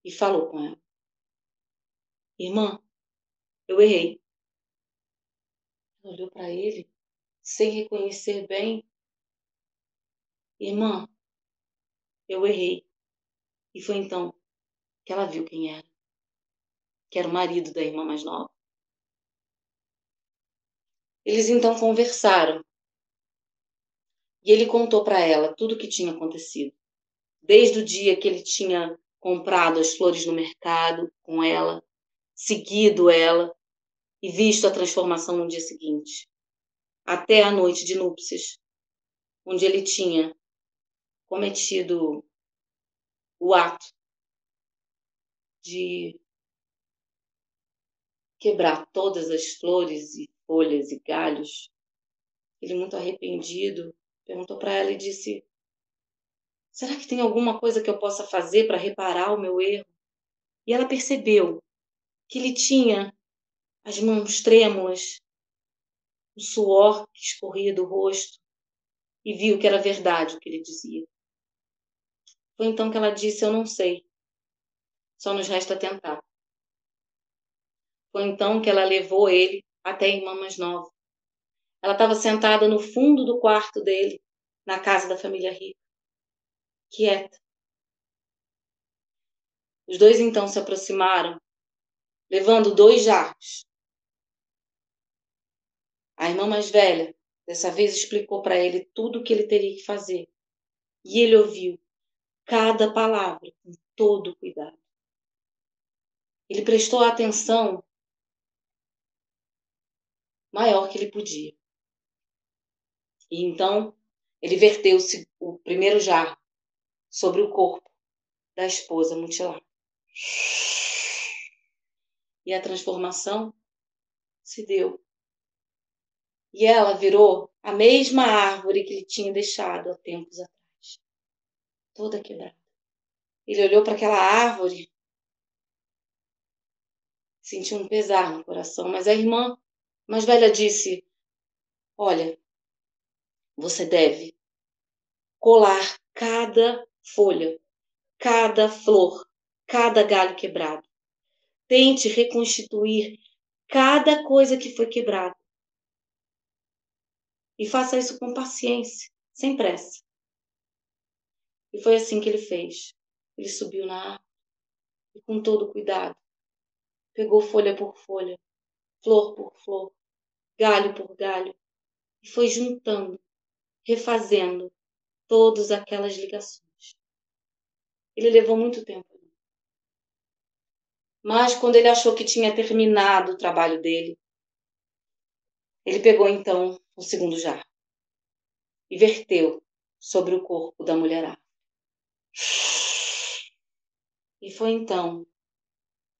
e falou com ela: Irmã, eu errei. Ela olhou para ele, sem reconhecer bem. Irmã, eu errei. E foi então que ela viu quem era, que era o marido da irmã mais nova. Eles então conversaram e ele contou para ela tudo o que tinha acontecido, desde o dia que ele tinha comprado as flores no mercado com ela, seguido ela e visto a transformação no dia seguinte, até a noite de núpcias, onde ele tinha cometido o ato de quebrar todas as flores e folhas e galhos. Ele, muito arrependido, perguntou para ela e disse: Será que tem alguma coisa que eu possa fazer para reparar o meu erro? E ela percebeu que ele tinha as mãos trêmulas, o suor que escorria do rosto, e viu que era verdade o que ele dizia. Foi então que ela disse: Eu não sei. Só nos resta tentar. Foi então que ela levou ele até a irmã mais nova. Ela estava sentada no fundo do quarto dele, na casa da família rica, quieta. Os dois então se aproximaram, levando dois jarros. A irmã mais velha, dessa vez, explicou para ele tudo o que ele teria que fazer. E ele ouviu cada palavra com todo cuidado. Ele prestou atenção maior que ele podia. E então ele verteu o primeiro jarro sobre o corpo da esposa mutilada. E a transformação se deu. E ela virou a mesma árvore que ele tinha deixado há tempos atrás, toda quebrada. Ele olhou para aquela árvore sentiu um pesar no coração, mas a irmã mais velha disse: Olha, você deve colar cada folha, cada flor, cada galho quebrado. Tente reconstituir cada coisa que foi quebrada. E faça isso com paciência, sem pressa. E foi assim que ele fez. Ele subiu na árvore e, com todo cuidado, pegou folha por folha, flor por flor, galho por galho, e foi juntando, refazendo todas aquelas ligações. Ele levou muito tempo. Mas quando ele achou que tinha terminado o trabalho dele, ele pegou então o segundo jarro e verteu sobre o corpo da mulherada. E foi então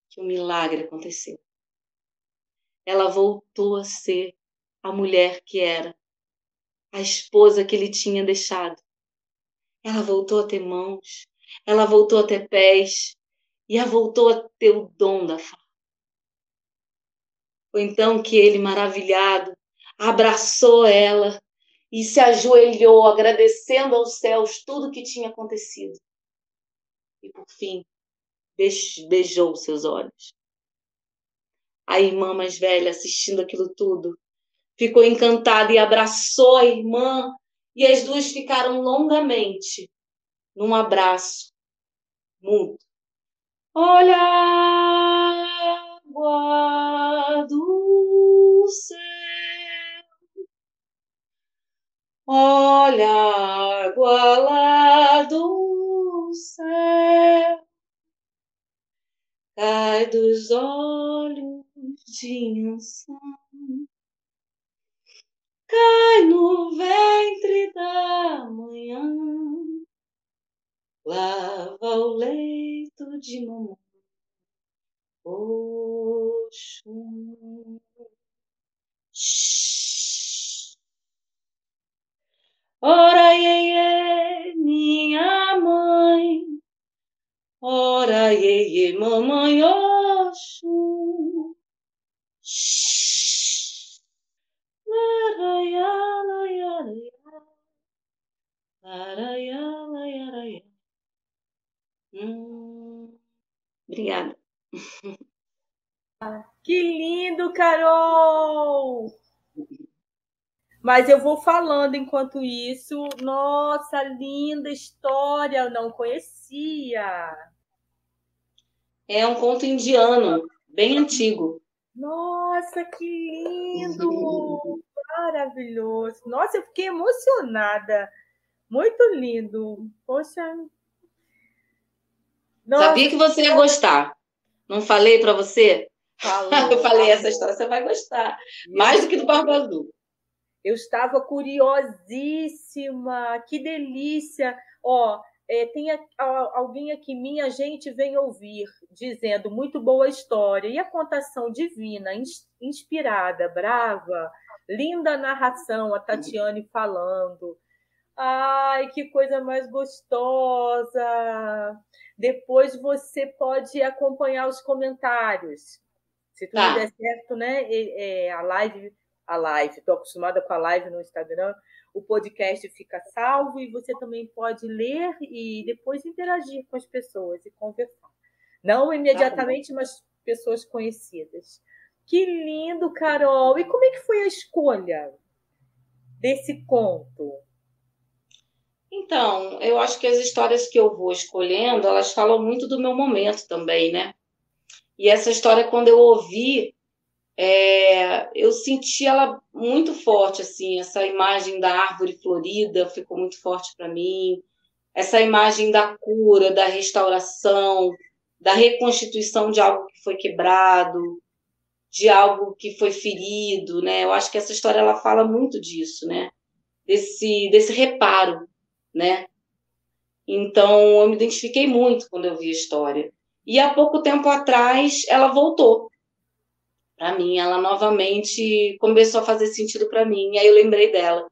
que o milagre aconteceu. Ela voltou a ser a mulher que era, a esposa que ele tinha deixado. Ela voltou a ter mãos, ela voltou a ter pés e ela voltou a ter o dom da fala. Foi então que ele, maravilhado, abraçou ela e se ajoelhou, agradecendo aos céus tudo que tinha acontecido. E por fim, beijou seus olhos. A irmã mais velha assistindo aquilo tudo ficou encantada e abraçou a irmã, e as duas ficaram longamente num abraço mútuo. Olha a água do céu, olha a água lá do céu, cai dos olhos de anção cai no ventre da manhã, lava o leito de mamãe. Oxum. Ora, iê, minha mãe. Ora, iê, mamãe, Oxum. Hum, obrigada. Que lindo, Carol! Mas eu vou falando enquanto isso. Nossa, linda história, eu não conhecia. É um conto indiano, bem antigo. Nossa, que lindo! Maravilhoso. Nossa, eu fiquei emocionada. Muito lindo. Poxa. Nossa. Sabia que você ia gostar. Não falei para você? Falou, eu falei essa história, você vai gostar. Mais do que do Barba Azul. Eu estava curiosíssima. Que delícia. Ó, é, tem alguém aqui, minha gente vem ouvir, dizendo muito boa história. E a contação divina, inspirada, brava, linda narração, a Tatiane falando. Ai, que coisa mais gostosa! Depois você pode acompanhar os comentários. Se tudo tá. der certo, né? É, a live, a live, estou acostumada com a live no Instagram o podcast fica salvo e você também pode ler e depois interagir com as pessoas e conversar. Não imediatamente, mas pessoas conhecidas. Que lindo, Carol! E como é que foi a escolha desse conto? Então, eu acho que as histórias que eu vou escolhendo, elas falam muito do meu momento também, né? E essa história, quando eu ouvi, é, eu senti ela muito forte, assim, essa imagem da árvore florida ficou muito forte para mim, essa imagem da cura, da restauração, da reconstituição de algo que foi quebrado, de algo que foi ferido, né? Eu acho que essa história ela fala muito disso, né? Desse, desse reparo, né? Então eu me identifiquei muito quando eu vi a história. E há pouco tempo atrás ela voltou para mim. Ela novamente começou a fazer sentido para mim. E aí eu lembrei dela.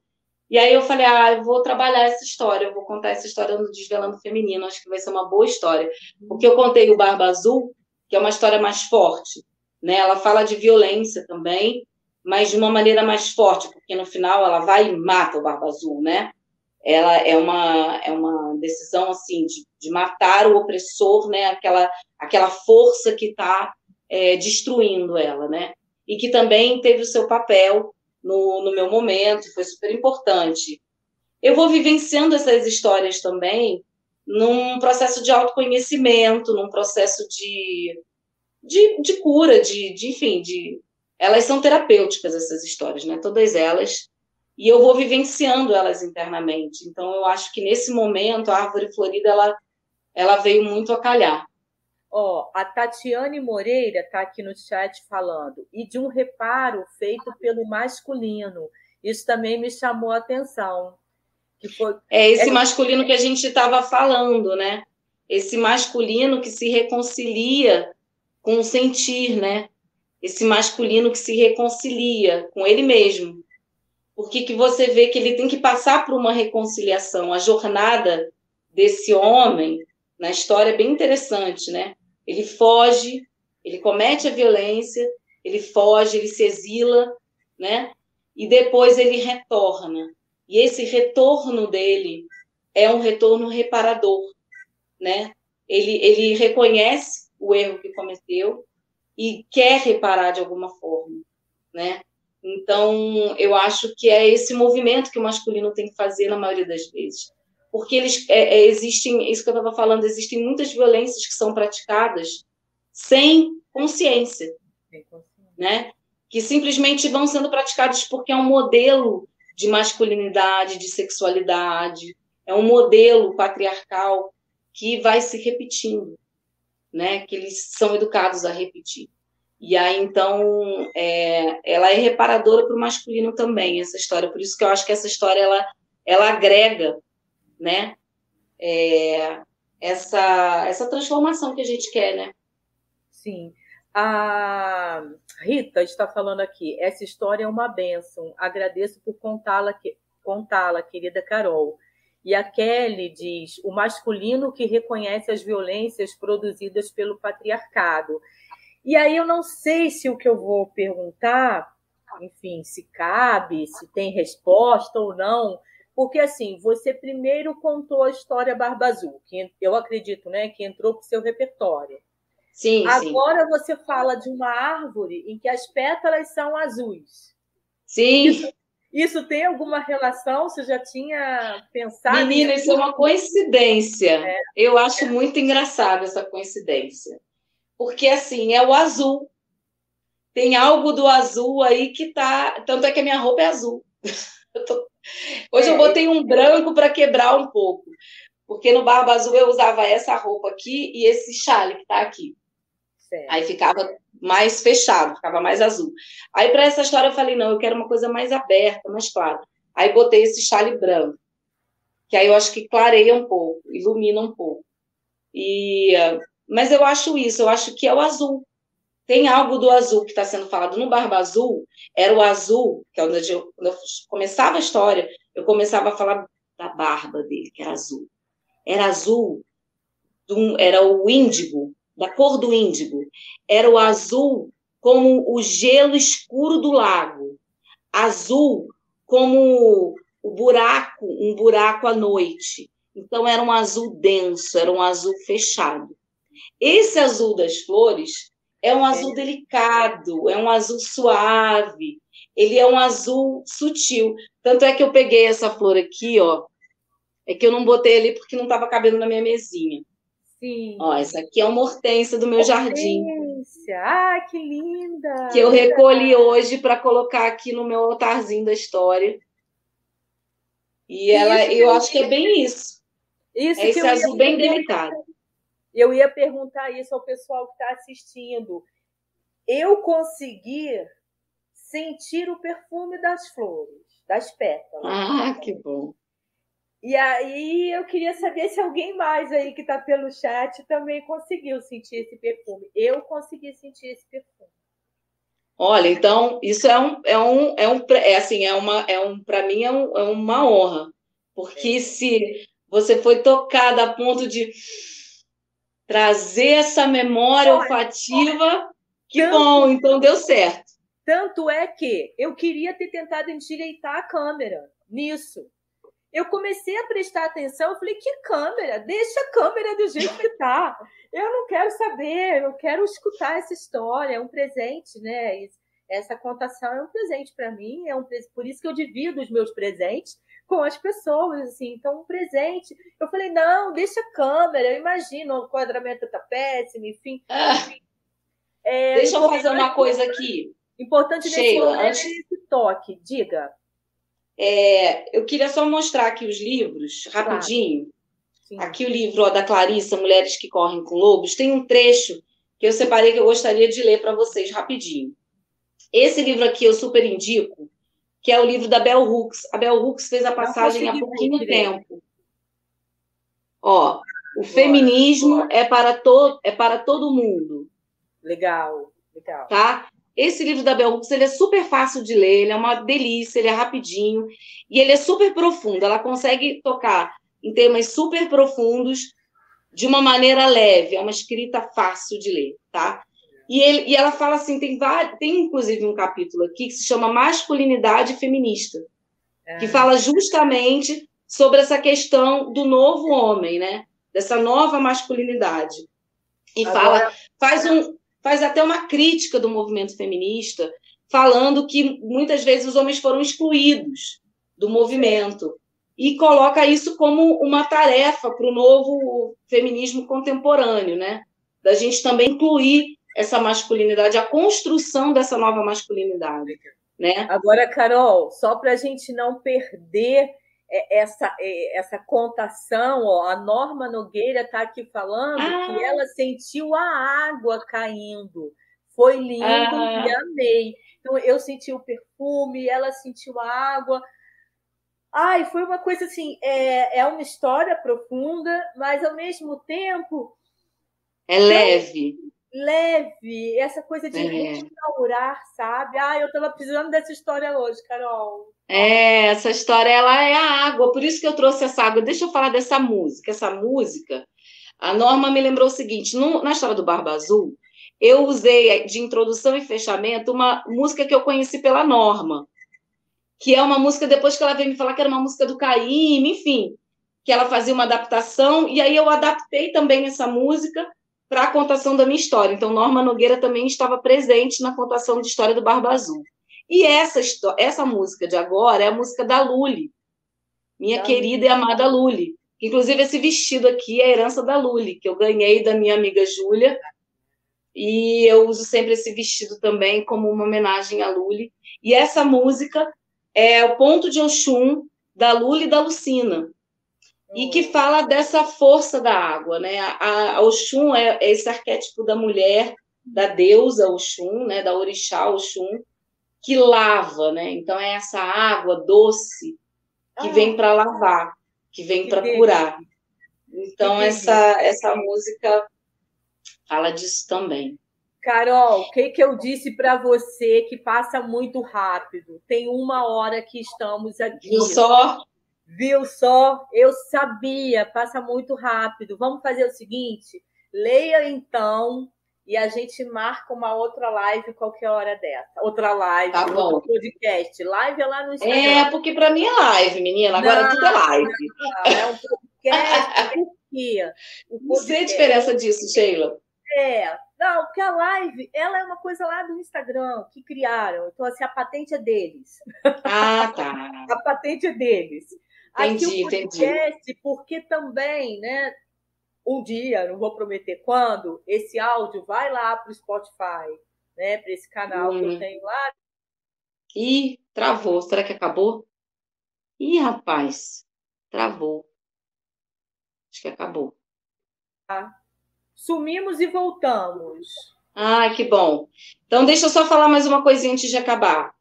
E aí eu falei, ah, eu vou trabalhar essa história, eu vou contar essa história no Desvelando Feminino, acho que vai ser uma boa história. Porque eu contei o Barba Azul, que é uma história mais forte, né? Ela fala de violência também, mas de uma maneira mais forte, porque no final ela vai e mata o Barba Azul, né? Ela é uma, é uma decisão, assim, de, de matar o opressor, né? Aquela, aquela força que está é, destruindo ela, né? E que também teve o seu papel no, no meu momento, foi super importante. Eu vou vivenciando essas histórias também num processo de autoconhecimento, num processo de, de, de cura, de, de, enfim, de. Elas são terapêuticas, essas histórias, né? Todas elas. E eu vou vivenciando elas internamente. Então, eu acho que nesse momento, a árvore florida, ela, ela veio muito a calhar. Ó, a Tatiane Moreira está aqui no chat falando, e de um reparo feito pelo masculino. Isso também me chamou a atenção. Que foi... É esse é... masculino que a gente estava falando, né? Esse masculino que se reconcilia com o sentir, né? Esse masculino que se reconcilia com ele mesmo. Porque que você vê que ele tem que passar por uma reconciliação. A jornada desse homem na história é bem interessante, né? Ele foge, ele comete a violência, ele foge, ele se exila, né? E depois ele retorna. E esse retorno dele é um retorno reparador, né? Ele, ele reconhece o erro que cometeu e quer reparar de alguma forma, né? Então, eu acho que é esse movimento que o masculino tem que fazer na maioria das vezes. Porque eles é, é, existem, isso que eu estava falando, existem muitas violências que são praticadas sem consciência, né? Que simplesmente vão sendo praticadas porque é um modelo de masculinidade, de sexualidade, é um modelo patriarcal que vai se repetindo, né? Que eles são educados a repetir. E aí, então, é, ela é reparadora para o masculino também, essa história. Por isso que eu acho que essa história, ela, ela agrega, né? É, essa, essa transformação que a gente quer, né? Sim. A Rita está falando aqui, essa história é uma bênção. Agradeço por contá-la, contá-la, querida Carol. E a Kelly diz: o masculino que reconhece as violências produzidas pelo patriarcado. E aí eu não sei se o que eu vou perguntar, enfim, se cabe, se tem resposta ou não, porque assim, você primeiro contou a história Barba Azul, que eu acredito, né, que entrou para o seu repertório. Sim, Agora sim. você fala de uma árvore em que as pétalas são azuis. Sim. Isso, isso tem alguma relação? Você já tinha pensado? Menina, isso é uma coincidência. É. Eu acho muito engraçado essa coincidência porque assim, é o azul. Tem algo do azul aí que tá. Tanto é que a minha roupa é azul. Eu tô... Hoje é. eu botei um branco para quebrar um pouco. Porque no Barba Azul eu usava essa roupa aqui e esse chale que está aqui. Certo. Aí ficava mais fechado, ficava mais azul. Aí para essa história eu falei, não, eu quero uma coisa mais aberta, mais clara. Aí botei esse chale branco, que aí eu acho que clareia um pouco, ilumina um pouco. E mas eu acho isso, eu acho que é o azul. Tem algo do azul que está sendo falado no Barba Azul, era o azul, que é onde eu, quando eu começava a história, eu começava a falar da barba dele, que era azul. Era azul, era o índigo, da cor do índigo. Era o azul como o gelo escuro do lago. Azul como o buraco, um buraco à noite. Então era um azul denso, era um azul fechado. Esse azul das flores é um azul delicado, é um azul suave, ele é um azul sutil. Tanto é que eu peguei essa flor aqui, ó. É que eu não botei ali porque não estava cabendo na minha mesinha. Sim. Ó, essa aqui é uma hortênsia do meu hortência. jardim. Ah, que linda! Que eu recolhi hoje para colocar aqui no meu altarzinho da história. E ela, isso eu acho que é bem isso. Isso é esse azul bem delicado. Eu ia perguntar isso ao pessoal que está assistindo. Eu consegui sentir o perfume das flores, das pétalas. Ah, que bom. E aí eu queria saber se alguém mais aí que está pelo chat também conseguiu sentir esse perfume. Eu consegui sentir esse perfume. Olha, então isso é um é um é um é assim é uma é um para mim é, um, é, uma honra porque é. se você foi tocada a ponto de trazer essa memória olfativa. Que tanto, bom, então deu certo. Tanto é que eu queria ter tentado endireitar a câmera nisso. Eu comecei a prestar atenção, eu falei, que câmera? Deixa a câmera do jeito que tá. Eu não quero saber, eu quero escutar essa história, é um presente, né? Essa contação é um presente para mim, é um por isso que eu divido os meus presentes com as pessoas, assim. Então, um presente. Eu falei, não, deixa a câmera, eu imagino, o enquadramento tá péssimo, enfim. Ah, é, deixa eu fazer uma coisa aqui. Importante nesse momento antes... é esse toque, diga. É, eu queria só mostrar aqui os livros, rapidinho. Claro. Aqui o livro ó, da Clarissa, Mulheres que Correm com Lobos, tem um trecho que eu separei que eu gostaria de ler para vocês rapidinho. Esse livro aqui eu super indico, que é o livro da Bell Hooks. A Bell Hooks fez a passagem há pouquinho tempo. Ó, o feminismo é para, todo, é para todo mundo. Legal, legal. Tá? Esse livro da Bell Hooks ele é super fácil de ler, ele é uma delícia, ele é rapidinho e ele é super profundo. Ela consegue tocar em temas super profundos de uma maneira leve, é uma escrita fácil de ler, tá? E, ele, e ela fala assim: tem, tem inclusive um capítulo aqui que se chama Masculinidade Feminista, é. que fala justamente sobre essa questão do novo homem, né? Dessa nova masculinidade. E Agora... fala, faz um, faz até uma crítica do movimento feminista, falando que muitas vezes os homens foram excluídos do movimento e coloca isso como uma tarefa para o novo feminismo contemporâneo, né? Da gente também incluir essa masculinidade, a construção dessa nova masculinidade, né? Agora, Carol, só para a gente não perder essa, é, essa contação, ó, a Norma Nogueira está aqui falando ah. que ela sentiu a água caindo. Foi lindo ah. e amei. Então, eu senti o perfume, ela sentiu a água. Ai, foi uma coisa assim, é, é uma história profunda, mas ao mesmo tempo. É leve. Leve, essa coisa de é. restaurar, sabe? Ah, eu estava precisando dessa história hoje, Carol. É, essa história ela é a água, por isso que eu trouxe essa água. Deixa eu falar dessa música. Essa música, a Norma me lembrou o seguinte: no, na história do Barba Azul, eu usei de introdução e fechamento uma música que eu conheci pela Norma que é uma música depois que ela veio me falar que era uma música do Caíme, enfim, que ela fazia uma adaptação, e aí eu adaptei também essa música para a contação da minha história. Então, Norma Nogueira também estava presente na contação de história do Barba Azul. E essa, essa música de agora é a música da Luli, minha querida e amada Luli. Inclusive, esse vestido aqui é a herança da Luli, que eu ganhei da minha amiga Júlia. E eu uso sempre esse vestido também como uma homenagem à Luli. E essa música é o ponto de Oxum da Lula e da Lucina. E que fala dessa força da água, né? A, a Oxum é, é esse arquétipo da mulher, da deusa Oxum, né? Da orixá Oxum, que lava, né? Então é essa água doce que ah, vem para lavar, que vem para curar. Então essa essa música fala disso também. Carol, o que, que eu disse para você que passa muito rápido? Tem uma hora que estamos aqui. Viu só? Viu só? Eu sabia, passa muito rápido. Vamos fazer o seguinte: leia então e a gente marca uma outra live qualquer hora dessa. Outra live, tá bom. outro podcast. Live é lá no Instagram. É, porque para mim é live, menina. Agora não, tudo é live. Não, é um podcast. o Não sei a diferença disso, Sheila. É, não, porque a live, ela é uma coisa lá do Instagram que criaram. Então, assim, a patente é deles. Ah, tá. a patente é deles. Entendi, Aqui o podcast, entendi. porque também, né? Um dia, não vou prometer quando, esse áudio vai lá para o Spotify, né? Para esse canal hum. que eu hum. tenho lá. Ih, travou. Será que acabou? Ih, rapaz, travou. Acho que acabou. Ah. Sumimos e voltamos. Ah, que bom. Então, deixa eu só falar mais uma coisinha antes de acabar.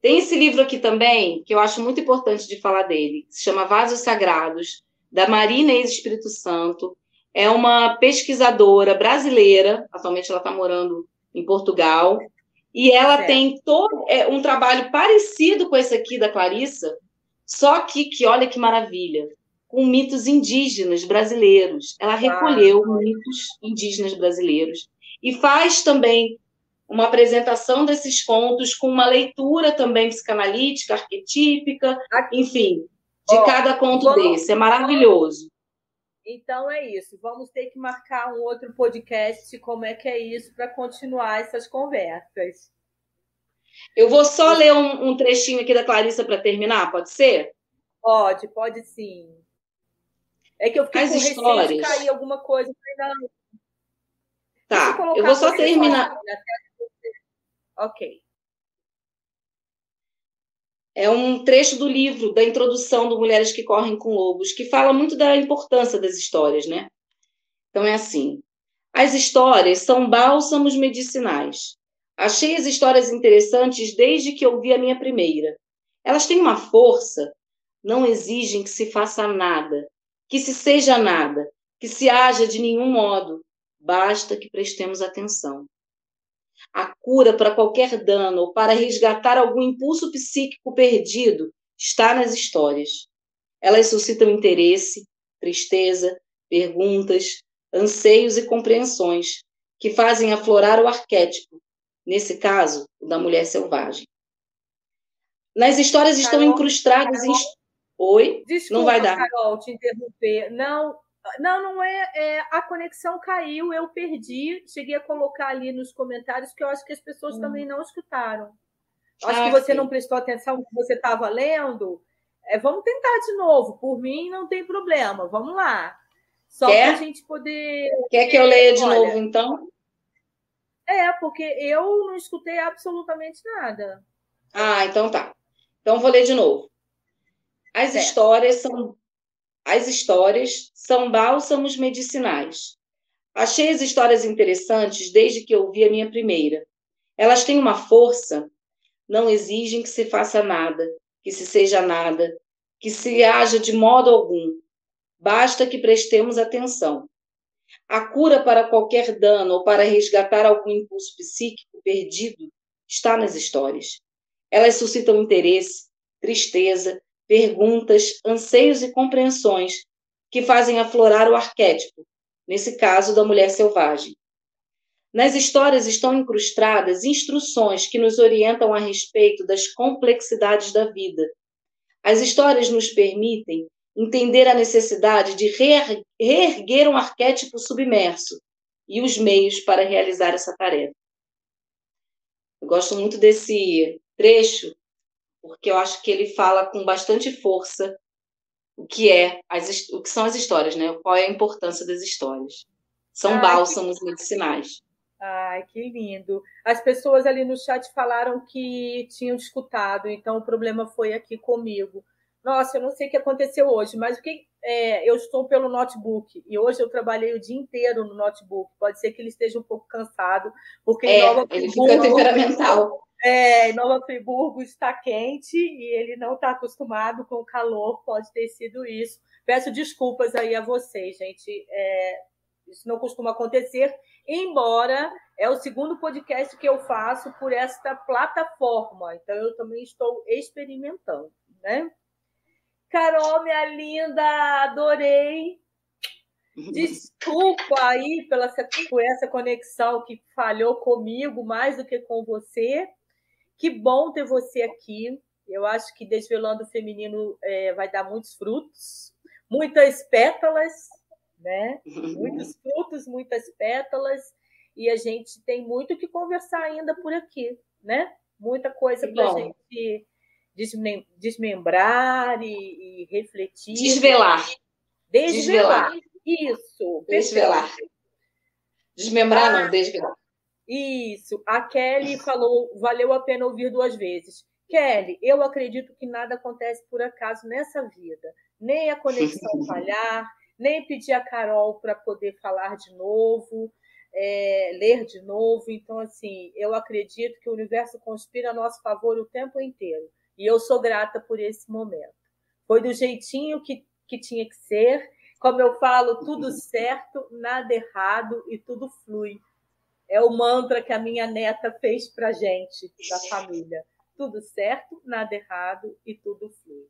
Tem esse livro aqui também, que eu acho muito importante de falar dele, que se chama Vasos Sagrados, da Marina Ex Espírito Santo. É uma pesquisadora brasileira, atualmente ela está morando em Portugal, e ela tem todo é, um trabalho parecido com esse aqui da Clarissa, só que, que olha que maravilha com mitos indígenas brasileiros. Ela recolheu ah, mitos indígenas brasileiros e faz também uma apresentação desses contos com uma leitura também psicanalítica, arquetípica, enfim, de oh, cada conto vamos, desse. É maravilhoso. Então é isso. Vamos ter que marcar um outro podcast, como é que é isso, para continuar essas conversas. Eu vou só ler um, um trechinho aqui da Clarissa para terminar, pode ser? Pode, pode sim. É que eu fiquei As com histórias. receio de cair alguma coisa. Não. Tá, eu, eu vou só terminar. Ok. É um trecho do livro, da introdução do Mulheres que Correm com Lobos, que fala muito da importância das histórias, né? Então é assim: as histórias são bálsamos medicinais. Achei as histórias interessantes desde que ouvi a minha primeira. Elas têm uma força, não exigem que se faça nada, que se seja nada, que se haja de nenhum modo, basta que prestemos atenção. A cura para qualquer dano ou para resgatar algum impulso psíquico perdido está nas histórias. Elas suscitam interesse, tristeza, perguntas, anseios e compreensões que fazem aflorar o arquétipo, nesse caso, o da mulher selvagem. Nas histórias estão incrustadas Oi? Desculpa, não vai dar. Carol, te interromper. Não, Não, não é, é, A conexão caiu, eu perdi. Cheguei a colocar ali nos comentários que eu acho que as pessoas hum. também não escutaram. Acho ah, que você sim. não prestou atenção no que você estava lendo. É, vamos tentar de novo. Por mim, não tem problema. Vamos lá. Só para a gente poder. Quer que eu leia de Olha, novo, então? É, porque eu não escutei absolutamente nada. Ah, então tá. Então vou ler de novo. As certo. histórias são as histórias são bálsamos medicinais. Achei as histórias interessantes desde que ouvi a minha primeira. Elas têm uma força, não exigem que se faça nada, que se seja nada, que se haja de modo algum. Basta que prestemos atenção. A cura para qualquer dano ou para resgatar algum impulso psíquico perdido está nas histórias. Elas suscitam interesse, tristeza, perguntas, anseios e compreensões que fazem aflorar o arquétipo, nesse caso da mulher selvagem. Nas histórias estão incrustadas instruções que nos orientam a respeito das complexidades da vida. As histórias nos permitem entender a necessidade de reerguer um arquétipo submerso e os meios para realizar essa tarefa. Eu gosto muito desse trecho porque eu acho que ele fala com bastante força o que é as, o que são as histórias, né? Qual é a importância das histórias? São Ai, bálsamos que... medicinais. Ai, que lindo. As pessoas ali no chat falaram que tinham escutado, então o problema foi aqui comigo. Nossa, eu não sei o que aconteceu hoje, mas o que é, eu estou pelo notebook e hoje eu trabalhei o dia inteiro no notebook. Pode ser que ele esteja um pouco cansado, porque é, ele fica temperamental. É, Nova Friburgo está quente e ele não está acostumado com o calor, pode ter sido isso. Peço desculpas aí a vocês, gente. É, isso não costuma acontecer, embora é o segundo podcast que eu faço por esta plataforma, então eu também estou experimentando, né? Carol, minha linda, adorei. Desculpa aí pela por essa conexão que falhou comigo mais do que com você. Que bom ter você aqui. Eu acho que Desvelando o Feminino é, vai dar muitos frutos, muitas pétalas, né? Muitos frutos, muitas pétalas. E a gente tem muito que conversar ainda por aqui, né? Muita coisa para a gente desmembrar e, e, refletir. Desvelar. Desvelar. desvelar. Isso. Desvelar. Desmembrar, ah, não, desvelar. Isso. A Kelly falou: valeu a pena ouvir duas vezes. Kelly, eu acredito que nada acontece por acaso nessa vida. Nem a conexão falhar, nem pedir a Carol para poder falar de novo, é, ler de novo. Então, assim, eu acredito que o universo conspira a nosso favor o tempo inteiro. E eu sou grata por esse momento. Foi do jeitinho que, que tinha que ser. Como eu falo, tudo certo, nada errado e tudo flui. É o mantra que a minha neta fez para gente, da família. Tudo certo, nada errado e tudo flui.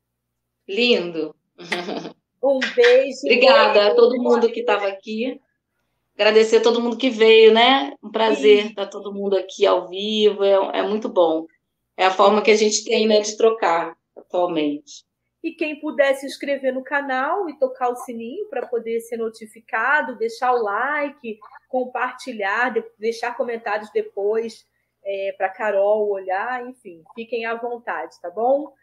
Lindo. Um beijo. Obrigada a todo mundo que estava aqui. Agradecer a todo mundo que veio, né? Um prazer Sim. estar todo mundo aqui ao vivo. É, é muito bom. É a forma que a gente tem né, de trocar atualmente. E quem puder se inscrever no canal e tocar o sininho para poder ser notificado, deixar o like, compartilhar, deixar comentários depois é, para Carol olhar, enfim, fiquem à vontade, tá bom?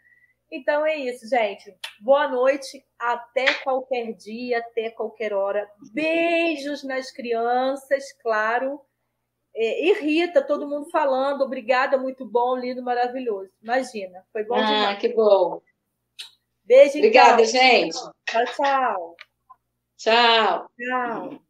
Então é isso, gente. Boa noite, até qualquer dia, até qualquer hora. Beijos nas crianças, claro. É, irrita todo mundo falando, obrigada, muito bom, lindo, maravilhoso. Imagina, foi bom ah, demais. Ah, que bom. Beijo, Obrigada, então. gente. Tchau, tchau. Tchau. Tchau.